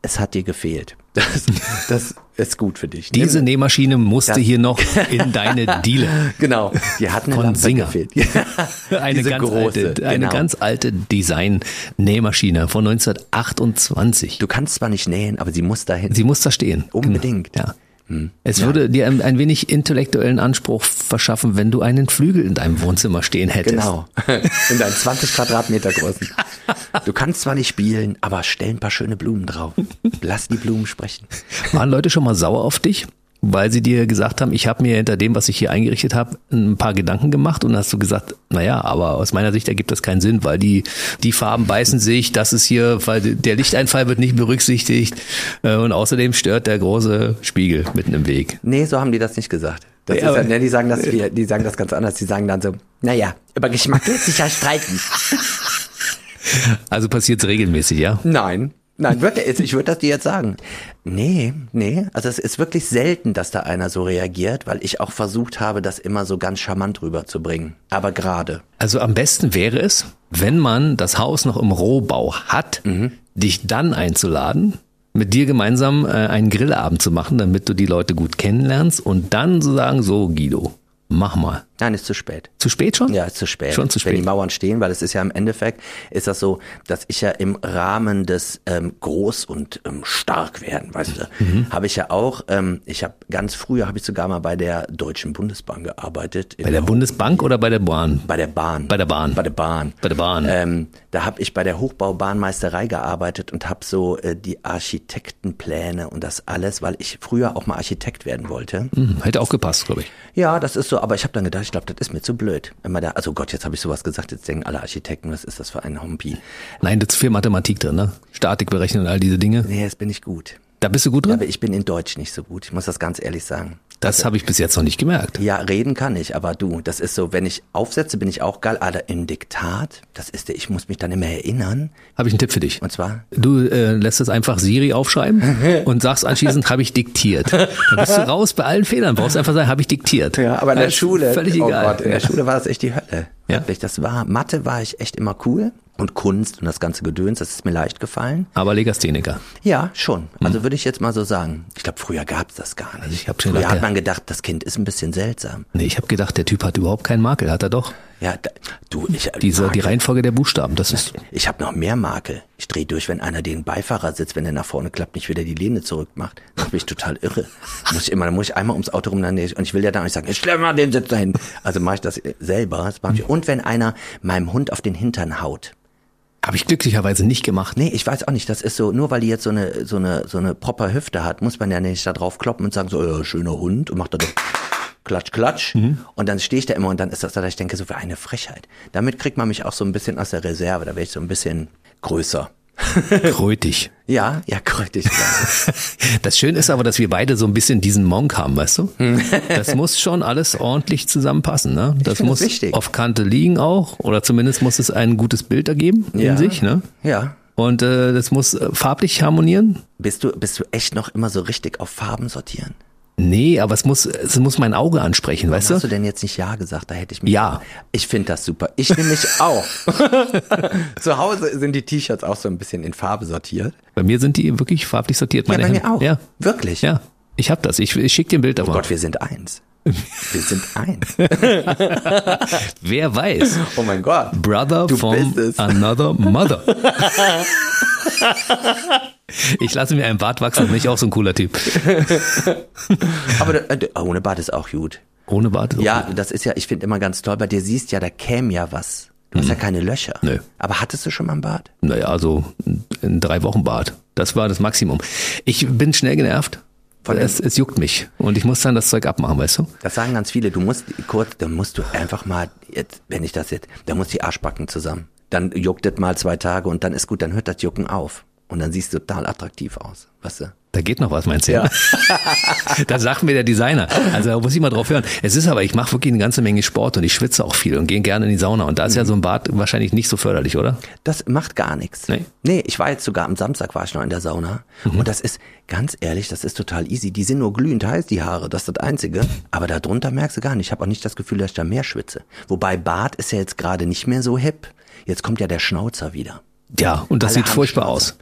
es hat dir gefehlt. Das, das ist gut für dich. Diese Nimm- Nähmaschine musste Ja. hier noch in deine Diele. Genau, die hat eine Von Lampe Singer. gefehlt. Eine, Diese ganz, große, alte, eine genau. ganz alte Design-Nähmaschine von 1928. Du kannst zwar nicht nähen, aber sie muss dahin. Sie muss da stehen. Unbedingt. Genau. Ja. Es würde dir ein, ein wenig intellektuellen Anspruch verschaffen, wenn du einen Flügel in deinem Wohnzimmer stehen hättest. Genau. In deinen 20 Quadratmeter großen. Du kannst zwar nicht spielen, aber stell ein paar schöne Blumen drauf. Lass die Blumen sprechen. Waren Leute schon mal sauer auf dich, weil sie dir gesagt haben, ich habe mir hinter dem, was ich hier eingerichtet habe, ein paar Gedanken gemacht und hast du gesagt, naja, aber aus meiner Sicht ergibt das keinen Sinn, weil die, die Farben beißen sich, das ist hier, weil der Lichteinfall wird nicht berücksichtigt äh, und außerdem stört der große Spiegel mitten im Weg. Nee, so haben die das nicht gesagt. Das Ja, ist, ja, die sagen das, wie- die sagen das ganz anders. Die sagen dann so, naja, über Geschmack lässt sich ja streiten. Also passiert's regelmäßig, ja? Nein. Nein, ich würde das dir jetzt sagen. Nee, nee, also es ist wirklich selten, dass da einer so reagiert, weil ich auch versucht habe, das immer so ganz charmant rüberzubringen. Aber gerade. Also am besten wäre es, wenn man das Haus noch im Rohbau hat, dich dann einzuladen, mit dir gemeinsam äh, einen Grillabend zu machen, damit du die Leute gut kennenlernst und dann zu sagen, so Guido, mach mal. Nein, ist zu spät. Zu spät schon? Ja, ist zu spät. Schon zu Wenn die spät. Mauern stehen, weil es ist ja im Endeffekt, ist das so, dass ich ja im Rahmen des ähm, groß und ähm, stark werden, weißt du, Mhm. habe ich ja auch, ähm, ich habe ganz früher, habe ich sogar mal bei der Deutschen Bundesbahn gearbeitet. Bei der Bundesbank oder bei der Bahn? bei der Bahn. Bei der Bahn. Bei der Bahn. Bei der Bahn. Ähm, da habe ich bei der Hochbaubahnmeisterei gearbeitet und habe so äh, die Architektenpläne und das alles, weil ich früher auch mal Architekt werden wollte. Hm, hätte auch gepasst, glaube ich. Ja, das ist so, aber ich habe dann gedacht, glaube, das ist mir zu blöd. Wenn man da, also Gott, jetzt habe ich sowas gesagt, jetzt denken alle Architekten, was ist das für ein Hompi? Nein, da ist viel Mathematik drin, ne? Statik berechnen und all diese Dinge. Nee, jetzt bin ich gut. Da bist du gut drin? Aber ich bin in Deutsch nicht so gut. Ich muss das ganz ehrlich sagen. Das habe ich bis jetzt noch nicht gemerkt. Ja, reden kann ich, aber du, das ist so, wenn ich aufsetze, bin ich auch geil, aber im Diktat, das ist, ich muss mich dann immer erinnern. Habe ich einen Tipp für dich. Und zwar, Du äh, lässt es einfach Siri aufschreiben und sagst anschließend, habe ich diktiert. Dann bist du raus bei allen Fehlern. Brauchst einfach sagen, habe ich diktiert. Ja, aber in der Schule, Völlig oh egal. Gott, in der Schule war das echt die Hölle. Ja? Wirklich, das war, Mathe war ich echt immer cool und Kunst und das ganze Gedöns, das ist mir leicht gefallen. Aber Legastheniker. Ja, schon. Also würde ich jetzt mal so sagen. Ich glaube, früher gab's das gar nicht. Ich hab schon früher gedacht, hat man gedacht, das Kind ist ein bisschen seltsam. Nee, ich habe gedacht, der Typ hat überhaupt keinen Makel. Hat er doch. Ja, da, du, ich Diese, die. Reihenfolge der Buchstaben, das ist... Ich habe noch mehr Makel. Ich drehe durch, wenn einer den Beifahrer sitzt, wenn der nach vorne klappt, nicht wieder die Lehne zurückmacht. Das bin ich total irre. Muss ich immer, dann muss ich einmal ums Auto rum, dann, und ich will ja da nicht sagen, ich schlepp mal den Sitz dahin. Also mache ich das selber. Das mach ich. Und wenn einer meinem Hund auf den Hintern haut. Habe ich glücklicherweise nicht gemacht. Nee, ich weiß auch nicht, das ist so, nur weil die jetzt so eine, so eine, so eine proper Hüfte hat, muss man ja nicht da drauf kloppen und sagen so, äh, schöner Hund und macht da doch klatsch, klatsch. Und dann stehe ich da immer und dann ist das da, dass ich denke, so für eine Frechheit. Damit kriegt man mich auch so ein bisschen aus der Reserve, da wäre ich so ein bisschen größer. Krötig. Ja, ja, krötig. Das Schöne ist aber, dass wir beide so ein bisschen diesen Monk haben, weißt du? Das muss schon alles ordentlich zusammenpassen, ne? Das muss das auf Kante liegen auch, oder zumindest muss es ein gutes Bild ergeben in Ja. sich, ne? Ja. Und äh, das muss äh, farblich harmonieren. Bist du, bist du echt noch immer so richtig auf Farben sortieren? Nee, aber es muss, es muss mein Auge ansprechen, weißt Hast du? du denn jetzt nicht Ja gesagt? Da hätte ich mich. Ja. Ich finde das super. Ich nämlich auch. Zu Hause sind die T-Shirts auch so ein bisschen in Farbe sortiert. Bei mir sind die wirklich farblich sortiert. Ja, Meine bei mir auch. Ja, Wirklich? ja. Ich hab das. Ich, ich schicke dir ein Bild Oh davon. Gott, wir sind eins. Wir sind eins. Wer weiß? Oh mein Gott. Brother Du from another mother. Ich lasse mir einen Bart wachsen, bin ich auch so ein cooler Typ. Aber äh, ohne Bart ist auch gut. Ohne Bart? ist auch Ja, gut. das ist ja, ich finde immer ganz toll, bei dir siehst ja, da käme ja was. Du hast ja keine Löcher. Nö. Aber hattest du schon mal einen Bart? Naja, also in drei Wochen Bart. Das war das Maximum. Ich bin schnell genervt. Es, es juckt mich. Und ich muss dann das Zeug abmachen, weißt du? Das sagen ganz viele. Du musst kurz, dann musst du einfach mal, jetzt, wenn ich das jetzt, dann musst du die Arschbacken zusammen. Dann juckt das mal zwei Tage und dann ist gut, dann hört das Jucken auf. Und dann siehst du total attraktiv aus. Weißt du? Da geht noch was, meinst du? Ja. das sagt mir der Designer. Also da muss ich mal drauf hören. Es ist aber, ich mache wirklich eine ganze Menge Sport und ich schwitze auch viel und gehe gerne in die Sauna. Und da ist ja so ein Bad wahrscheinlich nicht so förderlich, oder? Das macht gar nichts. Nee? Nee, ich war jetzt sogar am Samstag war ich noch in der Sauna. Und das ist, ganz ehrlich, das ist total easy. Die sind nur glühend heiß, die Haare. Das ist das Einzige. Aber darunter merkst du gar nicht. Ich habe auch nicht das Gefühl, dass ich da mehr schwitze. Wobei Bart ist ja jetzt gerade nicht mehr so hip. Jetzt kommt ja der Schnauzer wieder. Ja, und das Alle sieht furchtbar aus.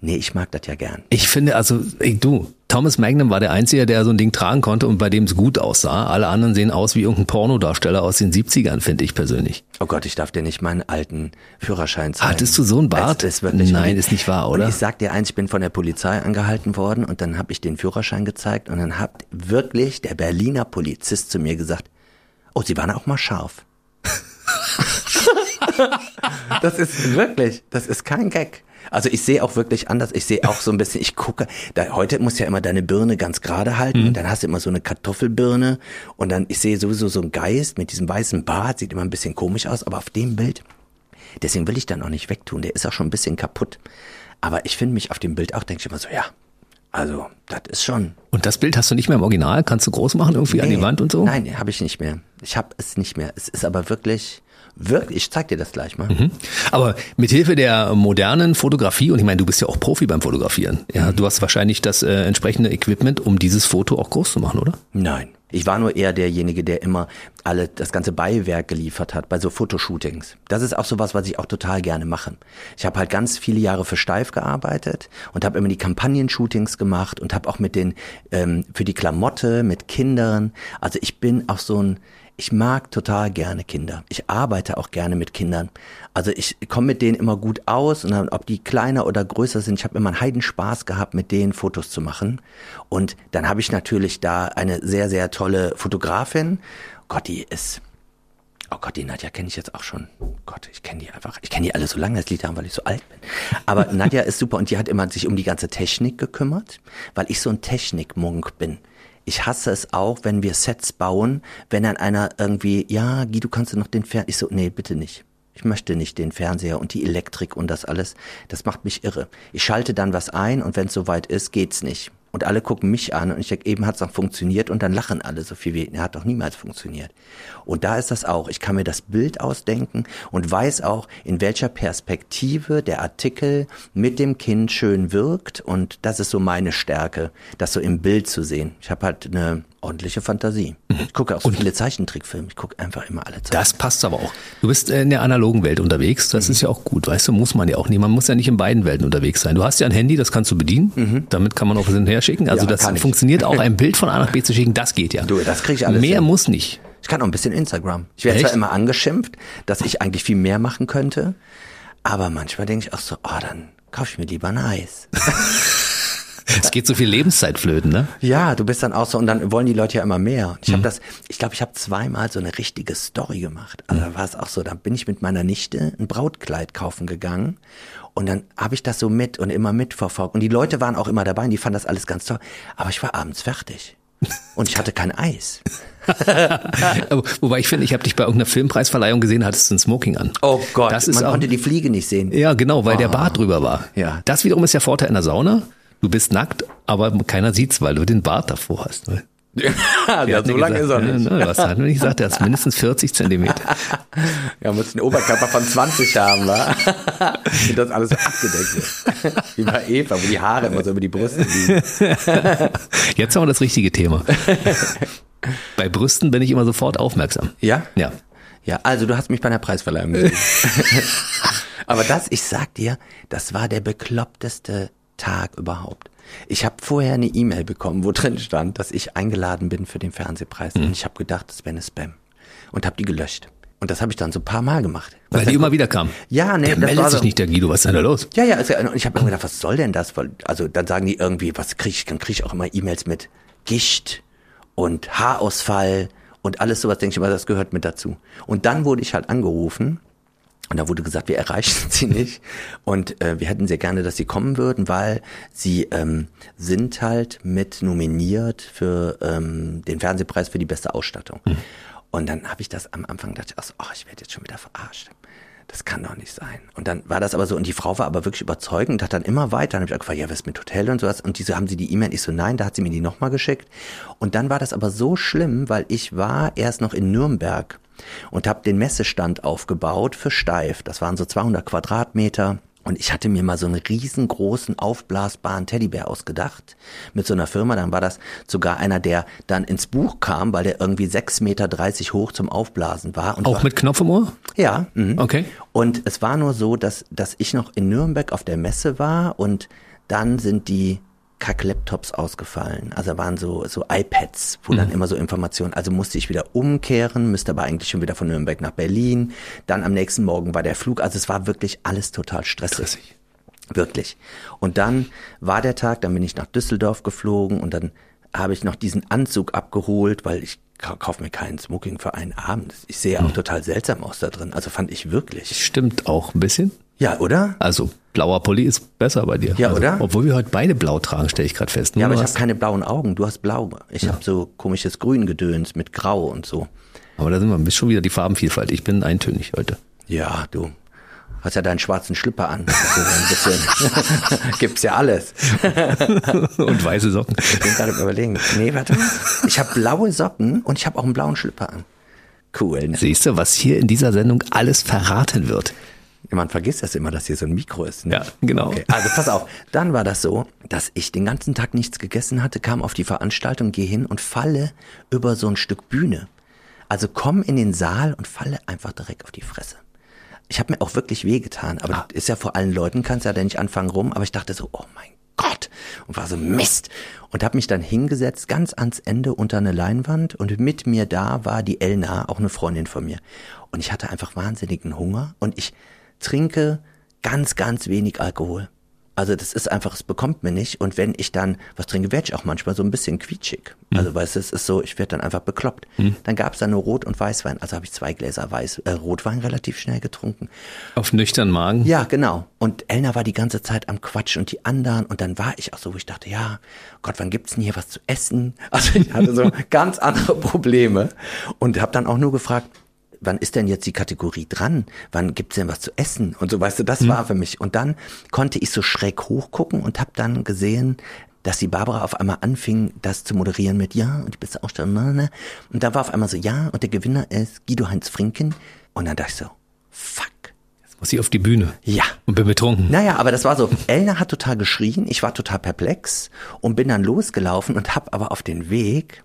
Nee, ich mag das ja gern. Ich finde, also, ey, du, Thomas Magnum war der Einzige, der so ein Ding tragen konnte und bei dem es gut aussah. Alle anderen sehen aus wie irgendein Pornodarsteller aus den 70ern, finde ich persönlich. Oh Gott, ich darf dir nicht meinen alten Führerschein zeigen. Hattest du so einen Bart? Es ist wirklich Nein, ist nicht wahr, oder? Und ich sag dir eins, ich bin von der Polizei angehalten worden und dann habe ich den Führerschein gezeigt und dann hat wirklich der Berliner Polizist zu mir gesagt, oh, Sie waren auch mal scharf. Das ist wirklich, das ist kein Gag. Also ich sehe auch wirklich anders. Ich sehe auch so ein bisschen, ich gucke, da, heute muss ja immer deine Birne ganz gerade halten und dann hast du immer so eine Kartoffelbirne und dann, ich sehe sowieso so einen Geist mit diesem weißen Bart, sieht immer ein bisschen komisch aus, aber auf dem Bild, deswegen will ich dann auch nicht wegtun, der ist auch schon ein bisschen kaputt. Aber ich finde mich auf dem Bild auch, denke ich immer so, ja, also das ist schon. Und das Bild hast du nicht mehr im Original? Kannst du groß machen irgendwie an die Nee, Wand und so? Nein, habe ich nicht mehr. Ich habe es nicht mehr. Es ist aber wirklich, wirklich, ich zeig dir das gleich mal. Mhm. Aber mit Hilfe der modernen Fotografie, und ich meine, du bist ja auch Profi beim Fotografieren, ja, du hast wahrscheinlich das äh, entsprechende Equipment, um dieses Foto auch groß zu machen, oder? Nein. Ich war nur eher derjenige, der immer alle das ganze Beiwerk geliefert hat bei so Fotoshootings. Das ist auch sowas, was ich auch total gerne mache. Ich habe halt ganz viele Jahre für Steif gearbeitet und habe immer die Kampagnen-Shootings gemacht und habe auch mit den ähm, für die Klamotte mit Kindern. Also ich bin auch so ein ich mag total gerne Kinder. Ich arbeite auch gerne mit Kindern. Also ich komme mit denen immer gut aus und dann, ob die kleiner oder größer sind, ich habe immer einen Heidenspaß gehabt, mit denen Fotos zu machen. Und dann habe ich natürlich da eine sehr, sehr tolle Fotografin. Gott, die ist Oh Gott, die Nadja kenne ich jetzt auch schon. Gott, ich kenne die einfach. Ich kenne die alle so lange als Lied haben, weil ich so alt bin. Aber Nadja ist super und die hat immer sich um die ganze Technik gekümmert, weil ich so ein Technikmunk bin. Ich hasse es auch, wenn wir Sets bauen, wenn dann einer irgendwie, ja, Guido, kannst du noch den Fernseher? Ich so, nee, bitte nicht. Ich möchte nicht den Fernseher und die Elektrik und das alles. Das macht mich irre. Ich schalte dann was ein und wenn es soweit ist, geht's nicht. Und alle gucken mich an und ich denke, eben hat es noch funktioniert und dann lachen alle so viel wie, er hat doch niemals funktioniert. Und da ist das auch. Ich kann mir das Bild ausdenken und weiß auch, in welcher Perspektive der Artikel mit dem Kind schön wirkt und das ist so meine Stärke, das so im Bild zu sehen. Ich habe halt eine ordentliche Fantasie. Ich gucke auch so viele Zeichentrickfilme. Ich gucke einfach immer alle Zeichentrickfilme. Das passt aber auch. Du bist in der analogen Welt unterwegs. Das mhm. ist ja auch gut. Weißt du, muss man ja auch nicht. Man muss ja nicht in beiden Welten unterwegs sein. Du hast ja ein Handy, das kannst du bedienen. Mhm. Damit kann man auch hin und her schicken. Also ja, das funktioniert auch, ein Bild von A nach B zu schicken. Das geht ja. Du, das kriege ich alles. Mehr hin. muss nicht. Ich kann auch ein bisschen Instagram. Ich werde zwar immer angeschimpft, dass ich eigentlich viel mehr machen könnte. Aber manchmal denke ich auch so, oh, dann kaufe ich mir lieber ein Eis. Es geht so viel Lebenszeit flöten, ne? Ja, du bist dann auch so und dann wollen die Leute ja immer mehr. Ich mhm. habe das, ich glaube, ich habe zweimal so eine richtige Story gemacht. Also da war es auch so, da bin ich mit meiner Nichte ein Brautkleid kaufen gegangen und dann habe ich das so mit und immer mitverfolgt und die Leute waren auch immer dabei und die fanden das alles ganz toll. Aber ich war abends fertig und ich hatte kein Eis. Wobei ich finde, ich habe dich bei irgendeiner Filmpreisverleihung gesehen, hattest du ein Smoking an. Oh Gott, das ist man auch, konnte die Fliege nicht sehen. Ja, genau, weil oh. der Bart drüber war. Ja. Das wiederum ist der Vorteil in der Sauna. Du bist nackt, aber keiner sieht's, weil du den Bart davor hast. Ne? ja, so lange ist er nicht. Ja, was hat er nicht gesagt? Er hat mindestens 40 Zentimeter. Ja, muss einen Oberkörper von 20 haben, wa? Und das alles so abgedeckt wird. Wie bei Eva, wo die Haare immer so über die Brüste liegen. Jetzt haben wir das richtige Thema. Bei Brüsten bin ich immer sofort aufmerksam. Ja? Ja. Ja, also du hast mich bei einer Preisverleihung gesehen. Aber das, ich sag dir, das war der bekloppteste Tag überhaupt. Ich habe vorher eine E-Mail bekommen, wo drin stand, dass ich eingeladen bin für den Fernsehpreis. Mhm. Und ich habe gedacht, das wäre eine Spam. Und habe die gelöscht. Und das habe ich dann so ein paar Mal gemacht. Weil die immer wieder kam. Ja, nee. Der das meldet sich so, nicht, der Guido, was ist denn da los? Ja, ja, also, und ich habe mir gedacht, was soll denn das? Also dann sagen die irgendwie, was kriege ich, dann kriege ich auch immer E-Mails mit Gicht und Haarausfall und alles sowas, denke ich immer, das gehört mit dazu. Und dann wurde ich halt angerufen und da wurde gesagt, wir erreichen sie nicht. Und äh, wir hätten sehr gerne, dass sie kommen würden, weil sie ähm, sind halt mit nominiert für ähm, den Fernsehpreis für die beste Ausstattung. Mhm. Und dann habe ich das am Anfang gedacht, ach, so, oh, ich werde jetzt schon wieder verarscht. Das kann doch nicht sein. Und dann war das aber so, und die Frau war aber wirklich überzeugend, hat dann immer weiter, dann habe ich auch gefragt, ja, was ist mit Hotel und sowas? Und die so, haben sie die E-Mail? Ich so, nein, da hat sie mir die nochmal geschickt. Und dann war das aber so schlimm, weil ich war erst noch in Nürnberg und habe den Messestand aufgebaut für Steif. Das waren so 200 Quadratmeter. Und ich hatte mir mal so einen riesengroßen aufblasbaren Teddybär ausgedacht mit so einer Firma. Dann war das sogar einer, der dann ins Buch kam, weil der irgendwie 6,30 Meter hoch zum Aufblasen war. Und Auch war, mit Knopf im Ohr? Ja. Mhm. Okay. Und es war nur so, dass, dass ich noch in Nürnberg auf der Messe war und dann sind die Kack-Laptops ausgefallen. Also waren so, so iPads, wo mhm. dann immer so Informationen, also musste ich wieder umkehren, müsste aber eigentlich schon wieder von Nürnberg nach Berlin. Dann am nächsten Morgen war der Flug. Also es war wirklich alles total stressig. stressig. Wirklich. Und dann war der Tag, dann bin ich nach Düsseldorf geflogen und dann habe ich noch diesen Anzug abgeholt, weil ich kaufe mir keinen Smoking für einen Abend. Ich sehe auch mhm. total seltsam aus da drin. Also fand ich wirklich. Stimmt auch ein bisschen. Ja, oder? Also blauer Pulli ist besser bei dir. Ja, also, oder? Obwohl wir heute beide blau tragen, stelle ich gerade fest. Nur ja, aber ich habe keine blauen Augen. Du hast blau. Ich ja. habe so komisches Grüngedöns mit Grau und so. Aber da sind wir schon wieder die Farbenvielfalt. Ich bin eintönig heute. Ja, du hast ja deinen schwarzen Schlipper an. Also Gibt's ja alles. und weiße Socken. Ich bin gerade überlegen. Nee, warte mal. Ich habe blaue Socken und ich habe auch einen blauen Schlipper an. Cool. Ne? Siehst du, was hier in dieser Sendung alles verraten wird? Man vergisst das immer, dass hier so ein Mikro ist. Ne? Ja, genau. Okay. Also pass auf. Dann war das so, dass ich den ganzen Tag nichts gegessen hatte, kam auf die Veranstaltung, gehe hin und falle über so ein Stück Bühne. Also komm in den Saal und falle einfach direkt auf die Fresse. Ich habe mir auch wirklich wehgetan, aber ah. ist ja vor allen Leuten, kannst ja da nicht anfangen rum, aber ich dachte so, oh mein Gott, und war so Mist und habe mich dann hingesetzt, ganz ans Ende unter eine Leinwand und mit mir da war die Elna, auch eine Freundin von mir. Und ich hatte einfach wahnsinnigen Hunger und ich trinke ganz, ganz wenig Alkohol. Also das ist einfach, es bekommt mir nicht. Und wenn ich dann was trinke, werde ich auch manchmal so ein bisschen quietschig. Mhm. Also weißt du, es ist so, ich werde dann einfach bekloppt. Mhm. Dann gab es dann nur Rot- und Weißwein. Also habe ich zwei Gläser Weiß, äh, Rotwein relativ schnell getrunken. Auf nüchternen Magen? Ja, genau. Und Elna war die ganze Zeit am Quatsch und die anderen. Und dann war ich auch so, wo ich dachte, ja, Gott, wann gibt's denn hier was zu essen? Also ich hatte so ganz andere Probleme und habe dann auch nur gefragt, wann ist denn jetzt die Kategorie dran? Wann gibt's denn was zu essen? Und so, weißt du, das hm. war für mich. Und dann konnte ich so schräg hochgucken und habe dann gesehen, dass die Barbara auf einmal anfing, das zu moderieren mit Ja und die beste Ausstellung. Ne, ne. Und da war auf einmal so Ja und der Gewinner ist Guido Heinz Frinken. Und dann dachte ich so, fuck. Jetzt muss ich auf die Bühne. Ja. Und bin betrunken. Naja, aber das war so. Elna hat total geschrien, ich war total perplex und bin dann losgelaufen und hab aber auf den Weg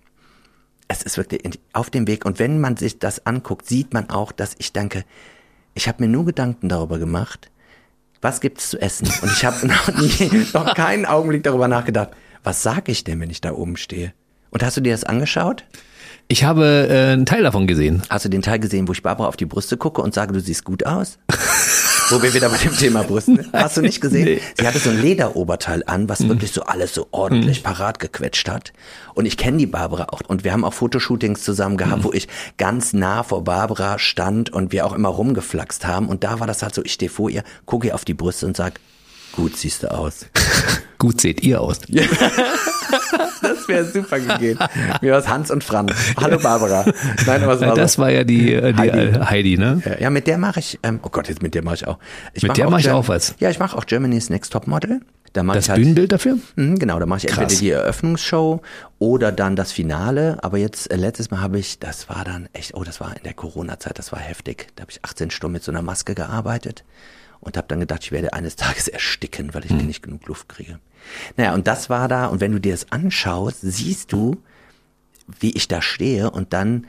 es ist wirklich auf dem Weg. Und wenn man sich das anguckt, sieht man auch, dass ich denke, ich habe mir nur Gedanken darüber gemacht, was gibt's zu essen? Und ich habe noch nie, noch keinen Augenblick darüber nachgedacht, was sage ich denn, wenn ich da oben stehe? Und hast du dir das angeschaut? Ich habe äh, einen Teil davon gesehen. Hast du den Teil gesehen, wo ich Barbara auf die Brüste gucke und sage, du siehst gut aus? Wo wir wieder bei dem Thema Brust sind. Hast du nicht gesehen? Nee. Sie hatte so ein Lederoberteil an, was mhm. wirklich so alles so ordentlich mhm. parat gequetscht hat. Und ich kenne die Barbara auch. Und wir haben auch Fotoshootings zusammen gehabt, mhm. wo ich ganz nah vor Barbara stand und wir auch immer rumgeflaxt haben. Und da war das halt so, ich stehe vor ihr, gucke ihr auf die Brüste und sag, gut siehst du aus. gut seht ihr aus. das wäre super gegeben. Mir war Hans und Franz. Hallo Barbara. Nein, aber war das war ja die, äh, die Heidi. Äh, Heidi, ne? Ja, mit der mache ich, ähm, oh Gott, jetzt mit der mache ich auch. Ich mit mach der mache ich auch was. Ja, ich mache auch Germany's Next Top Model. Da das halt, Bühnenbild dafür? Mh, genau, da mache ich Krass. entweder die Eröffnungsshow oder dann das Finale. Aber jetzt, äh, letztes Mal habe ich, das war dann echt, oh, das war in der Corona-Zeit, das war heftig. Da habe ich 18 Stunden mit so einer Maske gearbeitet und habe dann gedacht, ich werde eines Tages ersticken, weil ich hm. nicht genug Luft kriege. Naja, und das war da, und wenn du dir das anschaust, siehst du, wie ich da stehe und dann,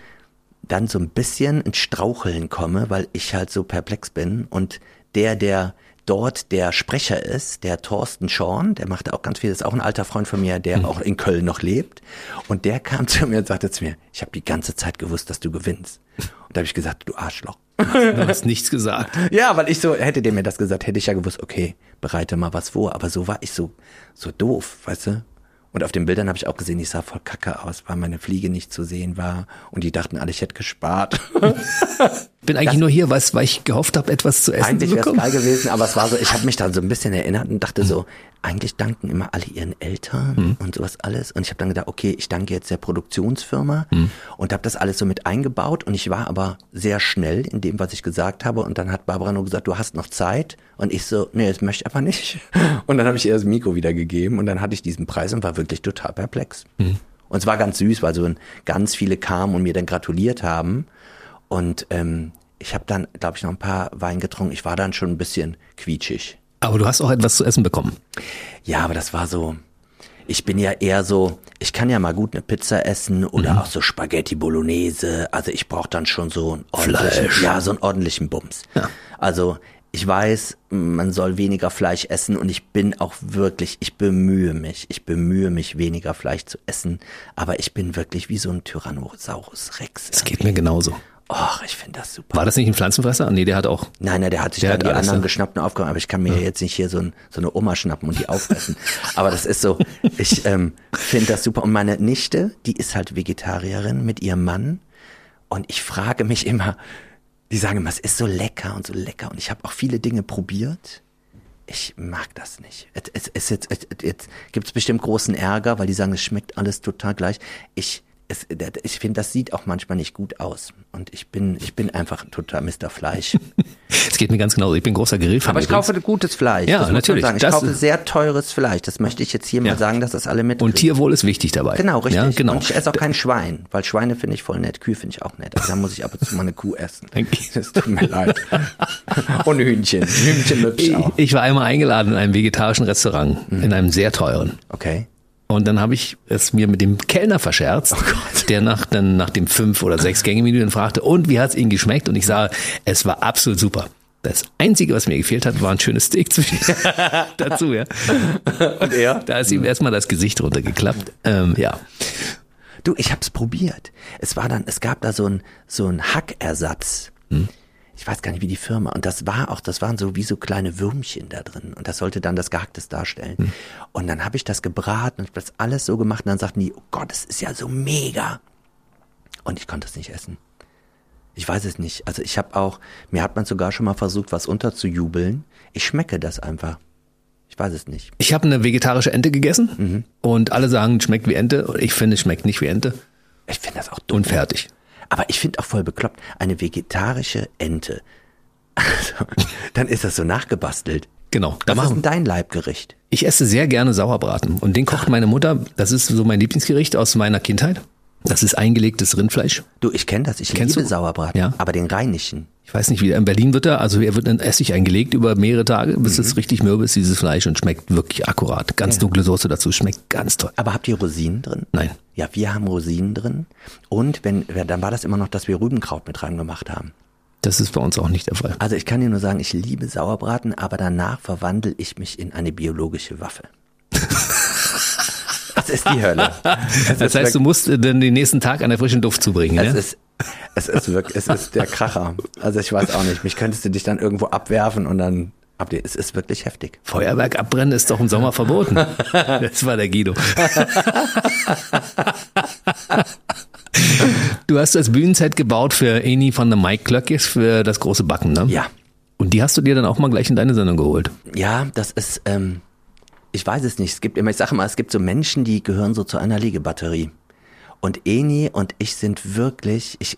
dann so ein bisschen ins Straucheln komme, weil ich halt so perplex bin und der, der dort der Sprecher ist, der Thorsten Schorn, der macht auch ganz viel, ist auch ein alter Freund von mir, der mhm. auch in Köln noch lebt. Und der kam zu mir und sagte zu mir, ich habe die ganze Zeit gewusst, dass du gewinnst. Und da habe ich gesagt, du Arschloch. Du hast nichts gesagt. Ja, weil ich so, hätte der mir das gesagt, hätte ich ja gewusst, okay, bereite mal was vor. Aber so war ich so, so doof, weißt du? Und auf den Bildern habe ich auch gesehen, ich sah voll kacke aus, weil meine Fliege nicht zu sehen war. Und die dachten alle, ich hätte gespart. Bin eigentlich das, nur hier, weil, weil ich gehofft habe, etwas zu essen eigentlich zu bekommen. Eigentlich wäre es geil gewesen, aber es war so, ich habe mich dann so ein bisschen erinnert und dachte so, eigentlich danken immer alle ihren Eltern mhm. und sowas alles. Und ich habe dann gedacht, okay, ich danke jetzt der Produktionsfirma mhm. und habe das alles so mit eingebaut. Und ich war aber sehr schnell in dem, was ich gesagt habe. Und dann hat Barbara nur gesagt, du hast noch Zeit. Und ich so, nee, das möchte ich aber nicht. Und dann habe ich ihr das Mikro wieder gegeben und dann hatte ich diesen Preis und war wirklich total perplex. Mhm. Und es war ganz süß, weil so ganz viele kamen und mir dann gratuliert haben. Und ähm, ich habe dann, glaube ich, noch ein paar Wein getrunken. Ich war dann schon ein bisschen quietschig. Aber du hast auch etwas zu essen bekommen. Ja, aber das war so. Ich bin ja eher so, ich kann ja mal gut eine Pizza essen oder mhm. auch so Spaghetti Bolognese. Also ich brauche dann schon so einen ordentlichen, ja, so einen ordentlichen Bums. Ja. Also ich weiß, man soll weniger Fleisch essen und ich bin auch wirklich, ich bemühe mich, ich bemühe mich weniger Fleisch zu essen, aber ich bin wirklich wie so ein Tyrannosaurus Rex. Es geht mir genauso. Ach, ich finde das super. War das nicht ein Pflanzenfresser? Nee, der hat auch. Nein, nein, der hat sich der dann die anderen ne? geschnappt und aufgehoben, aber ich kann mir ja. jetzt nicht hier so, ein, so eine Oma schnappen und die aufessen. aber das ist so, ich ähm, finde das super. Und meine Nichte, die ist halt Vegetarierin mit ihrem Mann. Und ich frage mich immer, die sagen immer, es ist so lecker und so lecker. Und ich habe auch viele Dinge probiert. Ich mag das nicht. Es, es, es, jetzt, jetzt gibt es bestimmt großen Ärger, weil die sagen, es schmeckt alles total gleich. Ich es, ich finde, das sieht auch manchmal nicht gut aus. Und ich bin, ich bin einfach ein total Mr. Fleisch. Es geht mir ganz genauso. Ich bin großer Grillfan. Aber ich übrigens. kaufe gutes Fleisch. Ja, natürlich. Ich das kaufe sehr teures Fleisch. Das möchte ich jetzt hier ja. mal sagen, dass das alle mit. Und Tierwohl ist wichtig dabei. Genau, richtig. Ja, genau. Und ich esse auch kein Schwein, weil Schweine finde ich voll nett. Kühe finde ich auch nett. Also da muss ich ab und zu mal eine Kuh essen. Das tut mir leid. Und Hühnchen. Hühnchen ich. Ich war einmal eingeladen in einem vegetarischen Restaurant, mhm. in einem sehr teuren. Okay. Und dann habe ich es mir mit dem Kellner verscherzt, oh der nach, dann nach dem fünf oder sechs Gänge Menü dann fragte, und wie hat es Ihnen geschmeckt? Und ich sage, es war absolut super. Das Einzige, was mir gefehlt hat, war ein schönes Steak zwischen dazu, ja. Und er? Da ist ihm erstmal das Gesicht runtergeklappt. Ähm, ja. Du, ich hab's probiert. Es war dann, es gab da so ein so ein Hackersatz. Ich weiß gar nicht, wie die Firma. Und das war auch, das waren so wie so kleine Würmchen da drin. Und das sollte dann das Gehacktes darstellen. Und dann habe ich das gebraten und das alles so gemacht. Und dann sagten die, oh Gott, das ist ja so mega. Und ich konnte es nicht essen. Ich weiß es nicht. Also ich habe auch, mir hat man sogar schon mal versucht, was unterzujubeln. Ich schmecke das einfach. Ich weiß es nicht. Ich habe eine vegetarische Ente gegessen und alle sagen, schmeckt wie Ente. Und Ich finde, es schmeckt nicht wie Ente. Ich finde das auch dumm. Und fertig. Aber ich finde auch voll bekloppt, eine vegetarische Ente. Also, dann ist das so nachgebastelt. Genau. Da Was ist machen, denn dein Leibgericht? ich esse sehr gerne Sauerbraten und den kocht meine Mutter. Das ist so mein Lieblingsgericht aus meiner Kindheit. Das ist eingelegtes Rindfleisch. Du, ich kenne das. Ich Kennst liebe du? Sauerbraten. Ja. Aber den rheinischen. Ich weiß nicht, wie in Berlin wird er, also er wird in Essig eingelegt über mehrere Tage, bis Mhm. es richtig mürbe ist, dieses Fleisch und schmeckt wirklich akkurat. Ganz dunkle Soße dazu, schmeckt ganz toll. Aber habt ihr Rosinen drin? Nein. Ja, wir haben Rosinen drin. Und wenn, dann war das immer noch, dass wir Rübenkraut mit reingemacht haben. Das ist bei uns auch nicht der Fall. Also ich kann dir nur sagen, ich liebe Sauerbraten, aber danach verwandle ich mich in eine biologische Waffe. Das ist die Hölle. Das heißt, du musst äh, dann den nächsten Tag an der frischen Duft zubringen, Es ne? ist, es ist wirklich, es ist der Kracher. Also ich weiß auch nicht. Mich könntest du dich dann irgendwo abwerfen und dann ab dir. Es ist wirklich heftig. Feuerwerk abbrennen ist doch im Sommer verboten. Das war der Guido. Du hast das Bühnenset gebaut für Eni von der Mike Klöckis für das große Backen, ne? Ja. Und die hast du dir dann auch mal gleich in deine Sendung geholt. Ja, das ist, ähm, ich weiß es nicht. Es gibt immer, ich sage mal, es gibt so Menschen, die gehören so zu einer Liegebatterie. Und Eni und ich sind wirklich, ich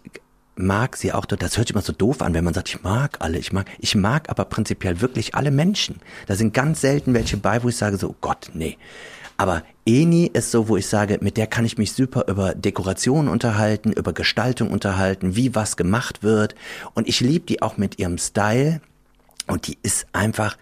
mag sie auch, das hört sich immer so doof an, wenn man sagt, ich mag alle, ich mag, ich mag aber prinzipiell wirklich alle Menschen. Da sind ganz selten welche bei, wo ich sage so, oh Gott, nee. Aber Eni ist so, wo ich sage, mit der kann ich mich super über Dekoration unterhalten, über Gestaltung unterhalten, wie was gemacht wird. Und ich liebe die auch mit ihrem Style. Und die ist einfach,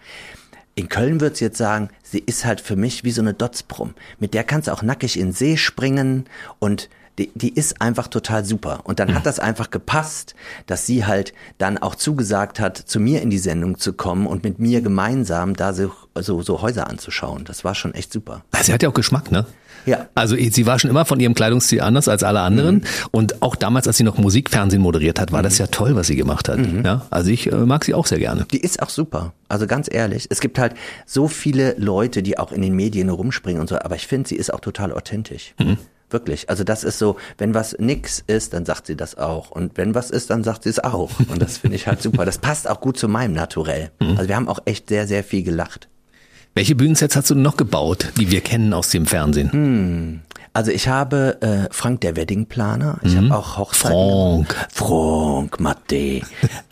in Köln wird's jetzt sagen, sie ist halt für mich wie so eine Dotzbrumm. Mit der kannst du auch nackig in den See springen und die, die ist einfach total super. Und dann hat das einfach gepasst, dass sie halt dann auch zugesagt hat, zu mir in die Sendung zu kommen und mit mir gemeinsam da so, so, so Häuser anzuschauen. Das war schon echt super. Sie hat ja auch Geschmack, ne? Ja. Also sie war schon immer von ihrem Kleidungsstil anders als alle anderen. Mhm. Und auch damals, als sie noch Musikfernsehen moderiert hat, war das ja toll, was sie gemacht hat. Mhm. Ja, also ich äh, mag sie auch sehr gerne. Die ist auch super. Also ganz ehrlich, es gibt halt so viele Leute, die auch in den Medien rumspringen und so, aber ich finde, sie ist auch total authentisch. Wirklich. Also das ist so, wenn was nix ist, dann sagt sie das auch. Und wenn was ist, dann sagt sie es auch. Und das finde ich halt super. Das passt auch gut zu meinem Naturell. Also wir haben auch echt sehr, sehr viel gelacht. Welche Bühnensets hast du noch gebaut, die wir kennen aus dem Fernsehen? Hm. Also ich habe äh, Frank der Weddingplaner, ich habe auch Hochzeiten. Frank. Frank, Matte.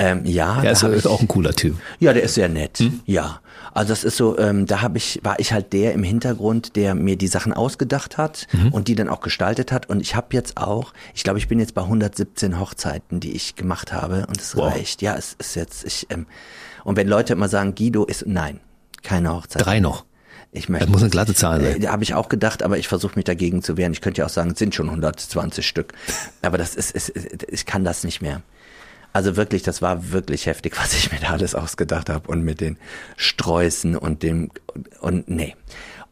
ähm, ja, da ist, ich, auch ein cooler Typ. Ja, der ist sehr nett. Ja. Also das ist so, ähm, da habe ich, war ich halt der im Hintergrund, der mir die Sachen ausgedacht hat und die dann auch gestaltet hat. Und ich habe jetzt auch, ich glaube, ich bin jetzt bei 117 Hochzeiten, die ich gemacht habe und es Wow. reicht. Ja, es ist jetzt, ich, ähm, und wenn Leute immer sagen, Guido ist, nein, keine Hochzeit. Drei noch. Ich möchte. Das muss eine glatte Zahl sein. Äh, habe ich auch gedacht, aber ich versuche mich dagegen zu wehren. Ich könnte ja auch sagen, es sind schon 120 Stück. Aber das ist, ist, ist ich kann das nicht mehr. Also wirklich, das war wirklich heftig, was ich mir da alles ausgedacht habe und mit den Sträußen und dem und, und nee.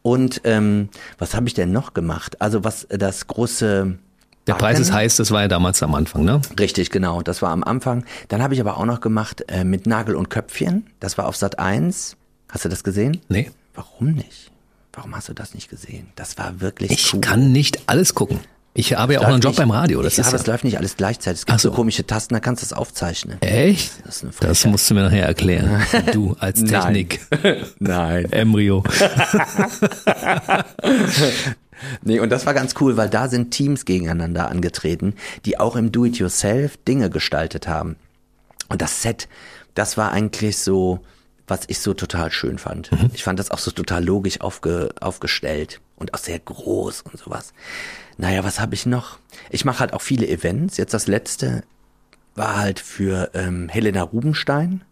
Und ähm, was habe ich denn noch gemacht? Also was das große Der Preis ist heiß, das war ja damals am Anfang, ne? Richtig, genau. Das war am Anfang. Dann habe ich aber auch noch gemacht äh, mit Nagel und Köpfchen. Das war auf Sat 1. Hast du das gesehen? Nee. Warum nicht? Warum hast du das nicht gesehen? Das war wirklich Ich cool. kann nicht alles gucken. Ich habe ja auch einen Job nicht- beim Radio. Das ja, ist aber ja, es läuft nicht alles gleichzeitig. Es gibt Ach so. so komische Tasten, da kannst du es aufzeichnen. Echt? Das ist eine Das musst du mir nachher erklären. Du als. Technik. Nein. Embryo. Nee, und das war ganz cool, weil da sind Teams gegeneinander angetreten, die auch im Do-it-yourself Dinge gestaltet haben. Und das Set, das war eigentlich so, was ich so total schön fand. Ich fand das auch so total logisch aufge, aufgestellt und auch sehr groß und sowas. Naja, was habe ich noch? Ich mache halt auch viele Events. Jetzt das letzte war halt für ähm, Helena Rubenstein.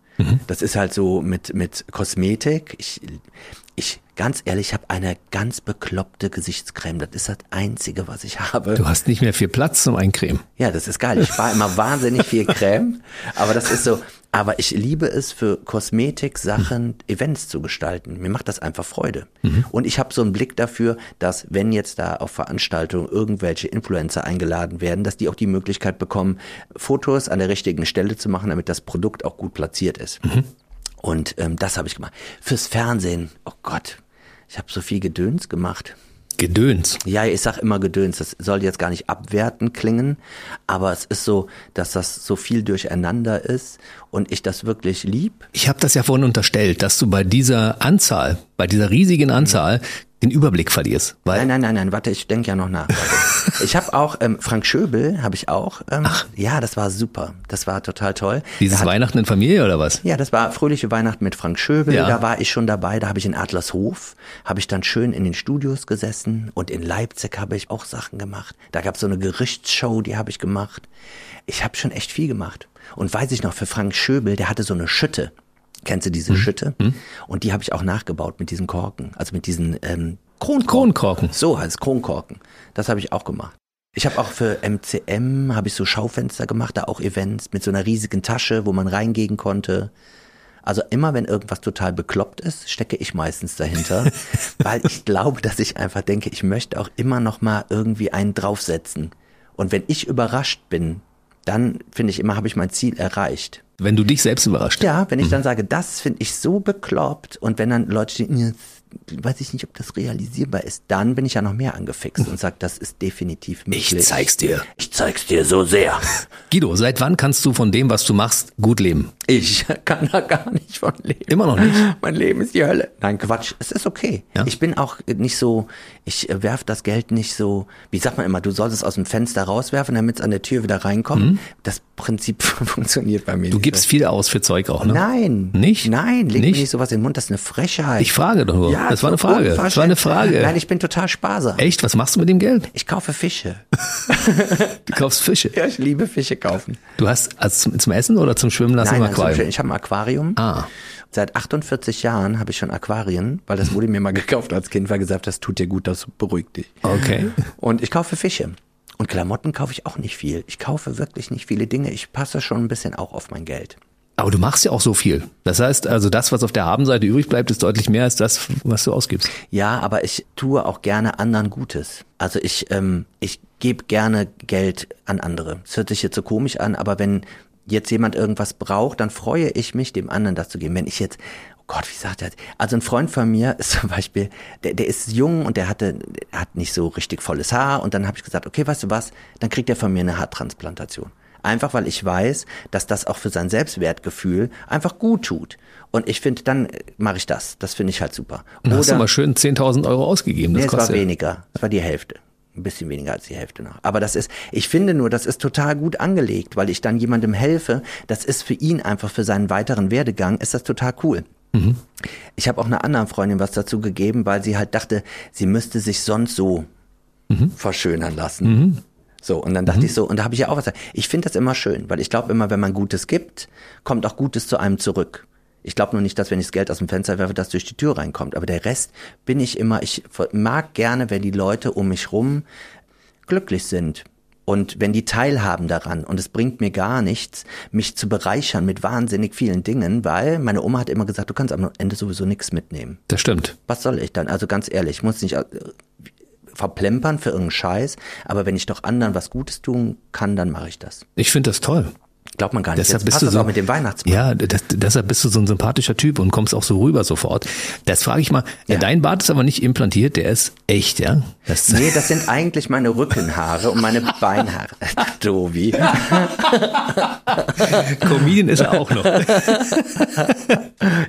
Das ist halt so mit, mit Kosmetik. Ich, ich, ganz ehrlich, habe eine ganz bekloppte Gesichtscreme. Das ist das Einzige, was ich habe. Du hast nicht mehr viel Platz zum Eincremen. Ja, das ist geil. Ich spare immer wahnsinnig viel Creme, aber das ist so, Aber ich liebe es, für Kosmetik, Sachen, Events zu gestalten. Mir macht das einfach Freude. Und ich habe so einen Blick dafür, dass wenn jetzt da auf Veranstaltungen irgendwelche Influencer eingeladen werden, dass die auch die Möglichkeit bekommen, Fotos an der richtigen Stelle zu machen, damit das Produkt auch gut platziert ist. Und ähm, das habe ich gemacht. Fürs Fernsehen, oh Gott, ich habe so viel Gedöns gemacht. Gedöns. Ja, ich sag immer Gedöns, das soll jetzt gar nicht abwertend klingen, aber es ist so, dass das so viel durcheinander ist und ich das wirklich lieb. Ich habe das ja vorhin unterstellt, dass du bei dieser Anzahl, bei dieser riesigen Anzahl, den Überblick verlierst. Weil Nein, nein, nein, nein, warte, ich denke ja noch nach. Ich habe auch, ähm, Frank Schöbel habe ich auch. Ähm, Ja, das war super, das war total toll. dieses hat- Weihnachten in Familie oder was? Ja, das war fröhliche Weihnachten mit Frank Schöbel. Ja. Da war ich schon dabei. Da habe ich in Adlershof, habe ich dann schön in den Studios gesessen und in Leipzig habe ich auch Sachen gemacht. Da gab es so eine Gerichtsshow, die habe ich gemacht. Ich habe schon echt viel gemacht. Und weiß ich noch, für Frank Schöbel, der hatte so eine Schütte. Kennst du diese Mhm. Schütte? Und die habe ich auch nachgebaut mit diesen Korken, also mit diesen ähm, Kronkorken. Kronkorken. So heißt Kronkorken. Das habe ich auch gemacht. Ich habe auch für MCM habe ich so Schaufenster gemacht, da auch Events mit so einer riesigen Tasche, wo man reingehen konnte. Also immer wenn irgendwas total bekloppt ist, stecke ich meistens dahinter, weil ich glaube, dass ich einfach denke, ich möchte auch immer noch mal irgendwie einen draufsetzen. Und wenn ich überrascht bin, dann finde ich immer, habe ich mein Ziel erreicht. Wenn du dich selbst überrascht. Ja, wenn ich dann sage, das finde ich so bekloppt und wenn dann Leute stehen, "Ja, weiß ich nicht, ob das realisierbar ist, dann bin ich ja noch mehr angefixt und sage, das ist definitiv möglich. Ich zeig's dir. Ich zeig's dir so sehr. Guido, seit wann kannst du von dem, was du machst, gut leben? Ich kann da gar nicht von leben. Immer noch nicht. Mein Leben ist die Hölle. Nein, Quatsch. Es ist okay. Ja? Ich bin auch nicht so, ich äh, werf das Geld nicht so, wie sagt man immer, du sollst es aus dem Fenster rauswerfen, damit es an der Tür wieder reinkommt. Das Prinzip funktioniert bei mir Mhm. Du gibst viel aus für Zeug auch, ne? Nein. Nicht? Nein, leg Nicht? mir nicht sowas in den Mund, das ist eine Frechheit. Ich frage doch nur. Ja, das war eine Frage. Das war eine Frage. Nein, ich bin total sparsam. Echt? Was machst du mit dem Geld? Ich kaufe Fische. Du kaufst Fische. Ja, ich liebe Fische kaufen. Du hast also zum, zum Essen oder zum Schwimmen lassen Nein, im nein, zum Aquarium? Beispiel, ich habe ein Aquarium. Ah. Seit 48 Jahren habe ich schon Aquarien, weil das wurde mir mal gekauft als Kind, weil gesagt, das tut dir gut, das beruhigt dich. Okay. Und ich kaufe Fische. Und Klamotten kaufe ich auch nicht viel. Ich kaufe wirklich nicht viele Dinge. Ich passe schon ein bisschen auch auf mein Geld. Aber du machst ja auch so viel. Das heißt, also das, was auf der Habenseite übrig bleibt, ist deutlich mehr als das, was du ausgibst. Ja, aber ich tue auch gerne anderen Gutes. Also ich, ähm, ich gebe gerne Geld an andere. Es hört sich jetzt so komisch an, aber wenn jetzt jemand irgendwas braucht, dann freue ich mich, dem anderen das zu geben. Wenn ich jetzt, oh Gott, wie sagt er? das? Also ein Freund von mir ist zum Beispiel, der, der ist jung und der hatte, der hat nicht so richtig volles Haar und dann habe ich gesagt, okay, weißt du was, dann kriegt er von mir eine Haartransplantation. Einfach weil ich weiß, dass das auch für sein Selbstwertgefühl einfach gut tut. Und ich finde, dann äh, mache ich das. Das finde ich halt super. Und hast du mal schön 10.000 Euro ausgegeben. Das Nee, es war weniger. Es war die Hälfte. Ein bisschen weniger als die Hälfte noch. Aber das ist, ich finde nur, das ist total gut angelegt, weil ich dann jemandem helfe. Das ist für ihn einfach, für seinen weiteren Werdegang, ist das total cool. Ich habe auch einer anderen Freundin was dazu gegeben, weil sie halt dachte, sie müsste sich sonst so verschönern lassen. So, und dann dachte ich so, und da habe ich ja auch was gesagt. Ich finde das immer schön, weil ich glaube immer, wenn man Gutes gibt, kommt auch Gutes zu einem zurück. Ich glaube nur nicht, dass wenn ich das Geld aus dem Fenster werfe, das durch die Tür reinkommt. Aber der Rest bin ich immer, ich mag gerne, wenn die Leute um mich rum glücklich sind. Und wenn die teilhaben daran, und es bringt mir gar nichts, mich zu bereichern mit wahnsinnig vielen Dingen, weil meine Oma hat immer gesagt, du kannst am Ende sowieso nichts mitnehmen. Das stimmt. Was soll ich dann? Also ganz ehrlich, ich muss nicht äh, verplempern für irgendeinen Scheiß, aber wenn ich doch anderen was Gutes tun kann, dann mache ich das. Ich finde das toll. Glaubt man gar nicht. Deshalb Jetzt bist passt du das so, auch mit dem Weihnachtsmann. Ja, das, deshalb bist du so ein sympathischer Typ und kommst auch so rüber sofort. Das frage ich mal. Ja. Dein Bart ist aber nicht implantiert, der ist echt, ja? Das, Nee, das sind eigentlich meine Rückenhaare und meine Beinhaare. Dovi. Comedian ist er auch noch.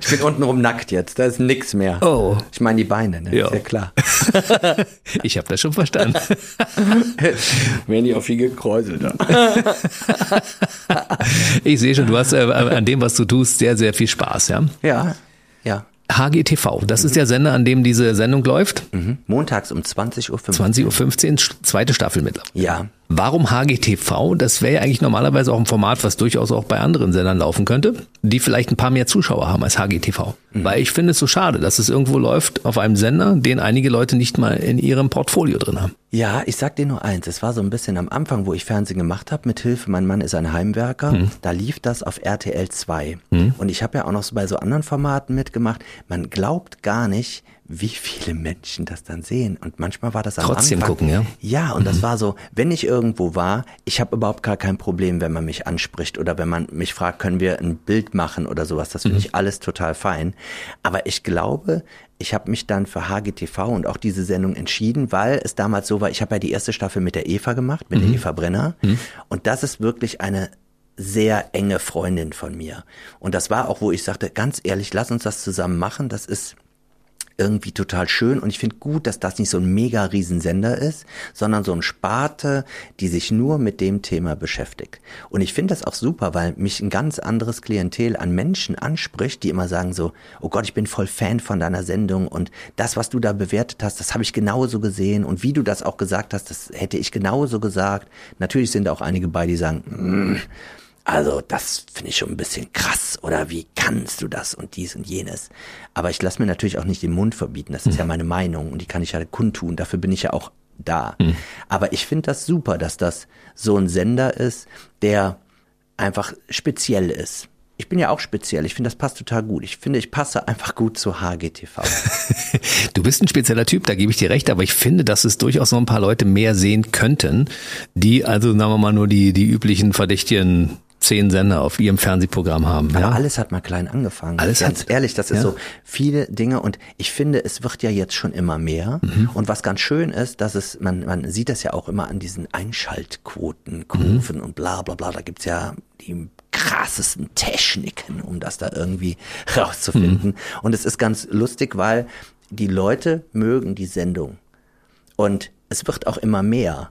Ich bin untenrum nackt jetzt. Da ist nix mehr. Oh. Ich meine die Beine, ne? Ja. Ist ja klar. Ich habe das schon verstanden. Wenn die auf viel gekräuselt haben. Ich sehe schon, du hast äh, an dem, was du tust, sehr, sehr viel Spaß, ja? Ja, ja. HGTV, das ist der Sender, an dem diese Sendung läuft. Mhm. Montags um 20.15 Uhr. 20.15 Uhr, zweite Staffel mittlerweile. Ja, Warum HGTV? Das wäre ja eigentlich normalerweise auch ein Format, was durchaus auch bei anderen Sendern laufen könnte, die vielleicht ein paar mehr Zuschauer haben als HGTV. Mhm. Weil ich finde es so schade, dass es irgendwo läuft auf einem Sender, den einige Leute nicht mal in ihrem Portfolio drin haben. Ja, ich sag dir nur eins. Es war so ein bisschen am Anfang, wo ich Fernsehen gemacht habe, mit Hilfe, mein Mann ist ein Heimwerker. Mhm. Da lief das auf RTL 2. Mhm. Und ich habe ja auch noch so bei so anderen Formaten mitgemacht. Man glaubt gar nicht, wie viele Menschen das dann sehen. Und manchmal war das am Trotzdem Anfang, gucken, ja? Ja, und mhm. das war so, wenn ich irgendwo war, ich habe überhaupt gar kein Problem, wenn man mich anspricht oder wenn man mich fragt, können wir ein Bild machen oder sowas. Das finde mhm. ich alles total fein. Aber ich glaube, ich habe mich dann für HGTV und auch diese Sendung entschieden, weil es damals so war, ich habe ja die erste Staffel mit der Eva gemacht, mit mhm. der Eva Brenner. Mhm. Und das ist wirklich eine sehr enge Freundin von mir. Und das war auch, wo ich sagte, ganz ehrlich, lass uns das zusammen machen. Das ist irgendwie total schön und ich finde gut, dass das nicht so ein mega Riesensender ist, sondern so ein Sparte, die sich nur mit dem Thema beschäftigt. Und ich finde das auch super, weil mich ein ganz anderes Klientel an Menschen anspricht, die immer sagen so, oh Gott, ich bin voll Fan von deiner Sendung und das, was du da bewertet hast, das habe ich genauso gesehen und wie du das auch gesagt hast, das hätte ich genauso gesagt. Natürlich sind auch einige bei, die sagen, mm, also das finde ich schon ein bisschen krass oder wie kannst du das und dies und jenes. Aber ich lasse mir natürlich auch nicht den Mund verbieten, das ist mhm. ja meine Meinung und die kann ich ja kundtun, dafür bin ich ja auch da. Mhm. Aber ich finde das super, dass das so ein Sender ist, der einfach speziell ist. Ich bin ja auch speziell. Ich finde, das passt total gut. Ich finde, ich passe einfach gut zu HGTV. du bist ein spezieller Typ, da gebe ich dir recht, aber ich finde, dass es durchaus noch ein paar Leute mehr sehen könnten, die also, sagen wir mal, nur die, die üblichen verdächtigen zehn Sender auf ihrem Fernsehprogramm haben. Aber ja? alles hat mal klein angefangen. Alles ganz hat, ehrlich, das ist ja? so viele Dinge und ich finde, es wird ja jetzt schon immer mehr. Mhm. Und was ganz schön ist, dass es, man, man sieht das ja auch immer an diesen Einschaltquoten, Kurven mhm. und bla bla bla. Da gibt's ja die krassesten Techniken, um das da irgendwie rauszufinden. Mhm. Und es ist ganz lustig, weil die Leute mögen die Sendung. Und es wird auch immer mehr.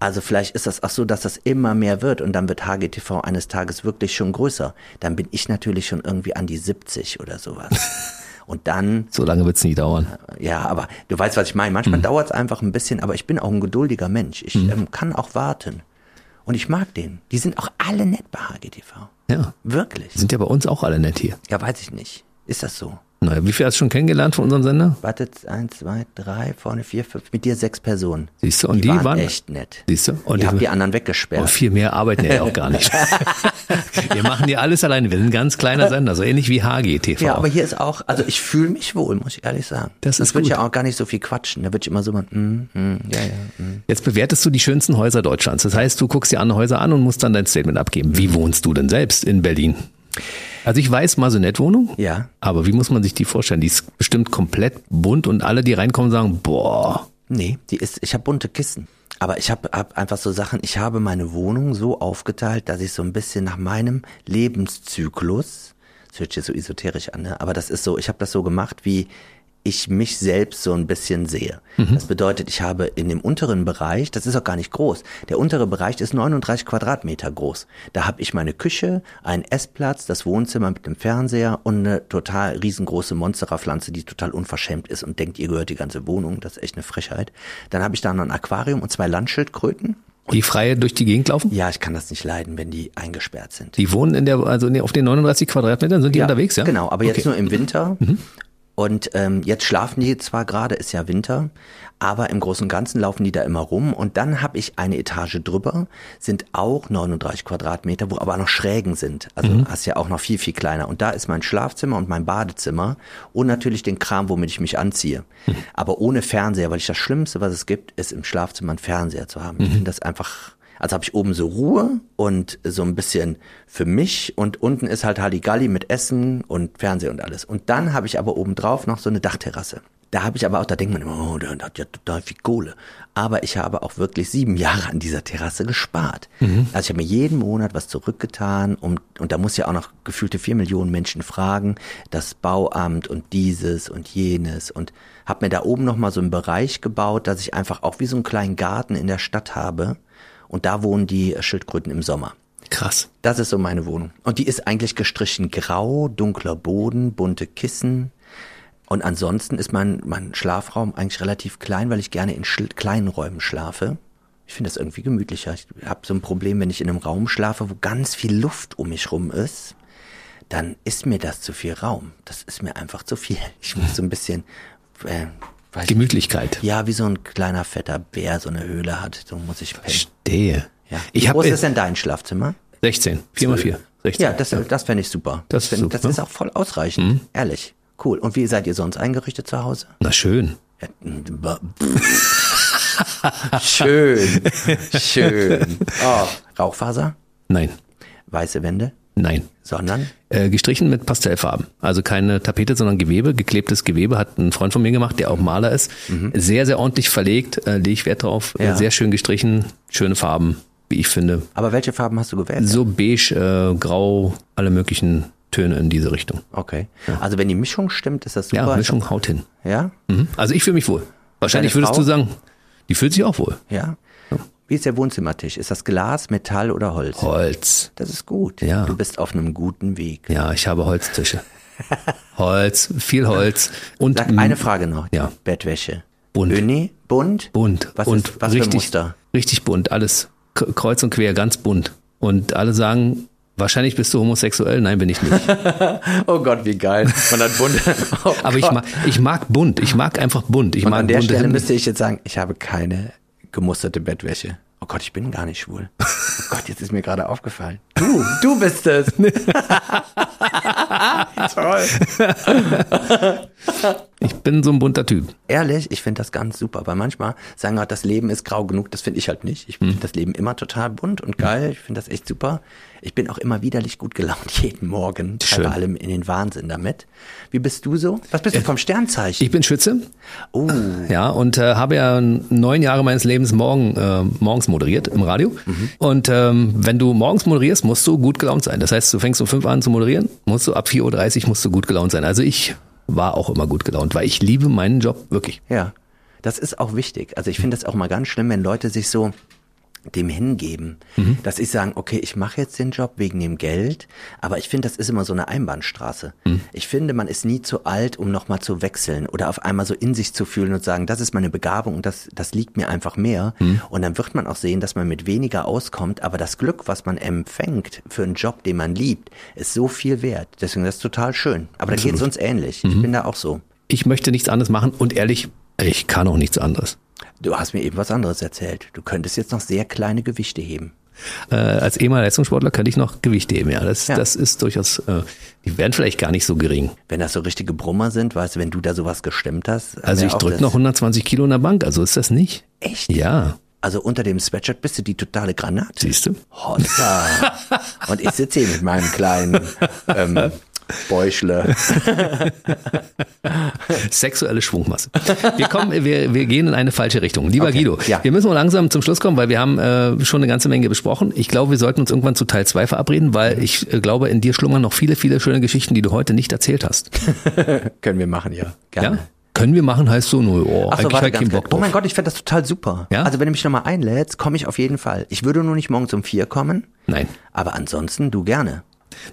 Also vielleicht ist das auch so, dass das immer mehr wird und dann wird HGTV eines Tages wirklich schon größer. Dann bin ich natürlich schon irgendwie an die 70 oder sowas. Und dann. So lange wird's nie dauern. Ja, aber du weißt, was ich meine. Manchmal mhm. dauert's einfach ein bisschen, aber ich bin auch ein geduldiger Mensch. Ich mhm. ähm, kann auch warten. Und ich mag den. Die sind auch alle nett bei HGTV. Ja. Wirklich. Sind ja bei uns auch alle nett hier. Ja, weiß ich nicht. Ist das so? Naja, wie viel hast du schon kennengelernt von unserem Sender? Warte, eins, zwei, drei, vorne vier, fünf, mit dir sechs Personen. Siehst du, und die, die waren, waren, echt nett. Siehst du? Und ich habe die anderen weggesperrt. Oh, viel mehr arbeiten ja auch gar nicht. wir machen ja alles alleine. Wir sind ein ganz kleiner Sender, so ähnlich wie HGTV. Ja, aber hier ist auch, also ich fühle mich wohl, muss ich ehrlich sagen. Das, das wird ja auch gar nicht so viel quatschen. Da wird ich immer so, mm, mm, ja, ja. Mm. Jetzt bewertest du die schönsten Häuser Deutschlands. Das heißt, du guckst dir andere Häuser an und musst dann dein Statement abgeben. Wie wohnst du denn selbst in Berlin? Also ich weiß Masonettwohnung. Ja. Aber wie muss man sich die vorstellen? Die ist bestimmt komplett bunt und alle, die reinkommen, sagen, boah. Nee, die ist, ich habe bunte Kissen. Aber ich habe hab einfach so Sachen, ich habe meine Wohnung so aufgeteilt, dass ich so ein bisschen nach meinem Lebenszyklus, das hört sich so esoterisch an, ne? aber das ist so, ich habe das so gemacht, wie ich mich selbst so ein bisschen sehe. Mhm. Das bedeutet, ich habe in dem unteren Bereich, das ist auch gar nicht groß, der untere Bereich ist 39 Quadratmeter groß. Da habe ich meine Küche, einen Essplatz, das Wohnzimmer mit dem Fernseher und eine total riesengroße Monsterpflanze, die total unverschämt ist und denkt, ihr gehört die ganze Wohnung. Das ist echt eine Frechheit. Dann habe ich da noch ein Aquarium und zwei Landschildkröten. Die frei durch die Gegend laufen? Ja, ich kann das nicht leiden, wenn die eingesperrt sind. Die wohnen in der, also auf den 39 Quadratmetern sind die ja, unterwegs, ja? Genau, aber jetzt nur im Winter. Mhm. Und ähm, jetzt schlafen die zwar gerade, ist ja Winter, aber im Großen und Ganzen laufen die da immer rum. Und dann habe ich eine Etage drüber, sind auch 39 Quadratmeter, wo aber noch Schrägen sind. Also mhm. hast ja auch noch viel, viel kleiner. Und da ist mein Schlafzimmer und mein Badezimmer und natürlich den Kram, womit ich mich anziehe. Mhm. Aber ohne Fernseher, weil ich das Schlimmste, was es gibt, ist im Schlafzimmer einen Fernseher zu haben. Ich mhm. finde das einfach also habe ich oben so Ruhe und so ein bisschen für mich und unten ist halt Halligalli mit Essen und Fernsehen und alles. Und dann habe ich aber oben drauf noch so eine Dachterrasse. Da habe ich aber auch, da denkt man immer, oh, der hat ja total viel Kohle. Aber ich habe auch wirklich sieben Jahre an dieser Terrasse gespart. Mhm. Also ich habe mir jeden Monat was zurückgetan und, und da muss ja auch noch gefühlte vier Millionen Menschen fragen, das Bauamt und dieses und jenes und habe mir da oben nochmal so einen Bereich gebaut, dass ich einfach auch wie so einen kleinen Garten in der Stadt habe und da wohnen die Schildkröten im Sommer. Krass. Das ist so meine Wohnung. Und die ist eigentlich gestrichen grau, dunkler Boden, bunte Kissen. Und ansonsten ist mein, mein Schlafraum eigentlich relativ klein, weil ich gerne in kleinen Räumen schlafe. Ich finde das irgendwie gemütlicher. Ich habe so ein Problem, wenn ich in einem Raum schlafe, wo ganz viel Luft um mich rum ist, dann ist mir das zu viel Raum. Das ist mir einfach zu viel. Ich muss so ein bisschen, äh, weiß ich- Gemütlichkeit. ja, wie so ein kleiner fetter Bär so eine Höhle hat. So muss ich pennen. Stehe. Ja. Ich Wie habe groß ist denn dein Schlafzimmer? 16, 4 mal 4. 16. Ja, das, das fände ich super. Das ist find, super. Mhm. das ist auch voll ausreichend. Ehrlich. Cool. Und wie seid ihr sonst eingerichtet zu Hause? Na schön. Ja, Schön. Schön. Oh, Rauchfaser? Nein, Weiße Wände? Nein. Sondern? Äh, gestrichen mit Pastellfarben. Also keine Tapete, sondern Gewebe. Geklebtes Gewebe hat ein Freund von mir gemacht, der auch Maler ist. Sehr, sehr ordentlich verlegt, äh, lege ich Wert drauf. Mhm. Ja. Sehr schön gestrichen, schöne Farben, wie ich finde. Aber welche Farben hast du gewählt? So beige, äh, grau, alle möglichen Töne in diese Richtung. Okay. Also wenn die Mischung stimmt, ist das super. Ja, Mischung haut hin. Ja? Mhm. Also ich fühle mich wohl. Wahrscheinlich würdest du sagen, die fühlt sich auch wohl. Ja. Wie ist der Wohnzimmertisch? Ist das Glas, Metall oder Holz? Holz. Das ist gut. Ja. Du bist auf einem guten Weg. Ja, ich habe Holztische. Holz, viel Holz. Und Sag eine Frage noch. Ja. Bettwäsche. Bunt. Uni? Bunt? bunt. Was, und ist, was richtig, richtig bunt. Alles kreuz und quer, ganz bunt. Und alle sagen, wahrscheinlich bist du homosexuell. Nein, bin ich nicht. Oh Gott, wie geil. Man hat bunt. Oh Aber ich mag, ich mag bunt. Ich mag einfach bunt. Ich Und mag an der Stelle Hemden. müsste ich jetzt sagen, ich habe keine gemusterte Bettwäsche. Oh Gott, ich bin gar nicht schwul. Oh Gott, jetzt ist mir gerade aufgefallen. Du, du bist es. Toll. Ich bin so ein bunter Typ. Ehrlich, ich finde das ganz super, weil manchmal sagen wir, das Leben ist grau genug, das finde ich halt nicht. Ich Hm. finde das Leben immer total bunt und geil. Ich finde das echt super. Ich bin auch immer widerlich gut gelaunt jeden Morgen. Schön. Treibe allem in den Wahnsinn damit. Wie bist du so? Was bist du vom Sternzeichen? Ich bin Schütze. Oh, Ja, und äh, habe ja neun Jahre meines Lebens morgen, äh, morgens moderiert im Radio. Und ähm, wenn du morgens moderierst, musst du gut gelaunt sein. Das heißt, du fängst um fünf an zu moderieren, musst du ab 4.30 Uhr musst du gut gelaunt sein. Also ich war auch immer gut gelaunt, weil ich liebe meinen Job wirklich. Ja, das ist auch wichtig. Also ich finde das auch mal ganz schlimm, wenn Leute sich so dem hingeben, dass ich sagen, okay, ich mache jetzt den Job wegen dem Geld, aber ich finde, das ist immer so eine Einbahnstraße. Ich finde, man ist nie zu alt, um nochmal zu wechseln oder auf einmal so in sich zu fühlen und sagen, das ist meine Begabung und das, das liegt mir einfach mehr. Und dann wird man auch sehen, dass man mit weniger auskommt, aber das Glück, was man empfängt für einen Job, den man liebt, ist so viel wert. Deswegen das ist total schön. Aber da geht es uns ähnlich. Ich bin da auch so. Ich möchte nichts anderes machen und ehrlich, ich kann auch nichts anderes. Du hast mir eben was anderes erzählt. Du könntest jetzt noch sehr kleine Gewichte heben. Äh, als ehemaliger Leistungssportler könnte ich noch Gewicht heben. Ja, das, Ja. das ist durchaus, äh, die werden vielleicht gar nicht so gering. Wenn das so richtige Brummer sind, weißt du, wenn du da sowas gestemmt hast. Also ich drücke noch 120 Kilo in der Bank, also ist das nicht. Echt? Ja, Also unter dem Sweatshirt bist du die totale Granate. siehst du? Hossa. Und ich sitze hier mit meinem kleinen ähm, Bäuchle. Sexuelle Schwungmasse. Wir kommen, wir, wir gehen in eine falsche Richtung. Lieber Okay, Guido, ja. wir müssen mal langsam zum Schluss kommen, weil wir haben äh, schon eine ganze Menge besprochen. Ich glaube, wir sollten uns irgendwann zu Teil 2 verabreden, weil ich äh, glaube, in dir schlummern noch viele, viele schöne Geschichten, die du heute nicht erzählt hast. Können wir machen, ja. Ja? Gerne. Können wir machen, heißt so, no, oh, Ach so, warte, keinen. Bock Oh drauf. mein Gott, ich fände das total super. Ja? Also wenn du mich nochmal einlädst, komme ich auf jeden Fall. Ich würde nur nicht morgens um vier kommen, Nein, aber ansonsten du gerne.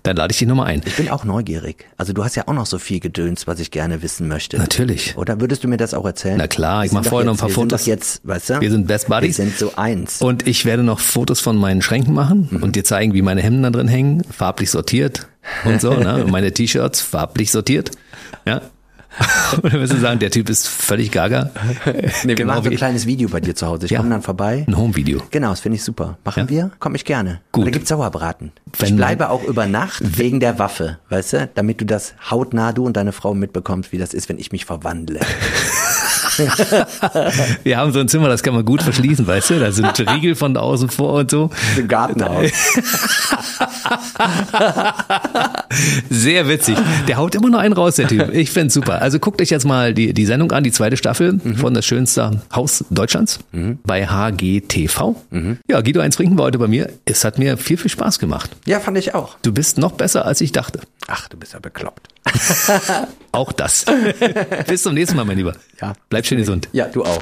Dann lade ich dich nochmal ein. Ich bin auch neugierig. Also du hast ja auch noch so viel Gedöns, was ich gerne wissen möchte. Natürlich. Oder würdest du mir das auch erzählen? Na klar, ich Wir mach sind vorher noch ein paar wir Fotos. Sind jetzt, weißt du? Wir sind Best Buddies. Wir sind so eins. Und ich werde noch Fotos von meinen Schränken machen Mhm. und dir zeigen, wie meine Hemden da drin hängen, farblich sortiert und so, ne? Und meine T-Shirts farblich sortiert. Ja. Dann wirst du sagen, der Typ ist völlig gaga. Nee, wir genau machen so ein kleines Video bei dir zu Hause. Ich Ja. komme dann vorbei. ein Home-Video. Genau, das finde ich super. Machen Ja. wir? Komme ich gerne. Gut. Und da gibt's Sauerbraten. ich Wenn- bleibe auch über Nacht wegen der Waffe, weißt du? Damit du das hautnah, du und deine Frau mitbekommst, wie das ist, wenn ich mich verwandle. Wir haben so ein Zimmer, das kann man gut verschließen, weißt du? Da sind Riegel von außen vor und so. Im Gartenhaus. Sehr witzig. Der haut immer noch einen raus, der Typ. Ich find's super. Also guckt euch jetzt mal die, die Sendung an, die zweite Staffel von das schönste Haus Deutschlands bei HGTV. Ja, Guido 1 Trinken war heute bei mir. Es hat mir viel, viel Spaß gemacht. Ja, fand ich auch. Du bist noch besser, als ich dachte. Ach, du bist ja bekloppt. Auch das. Bis zum nächsten Mal, mein Lieber. Ja. Bleib schön gesund. Ja, du auch.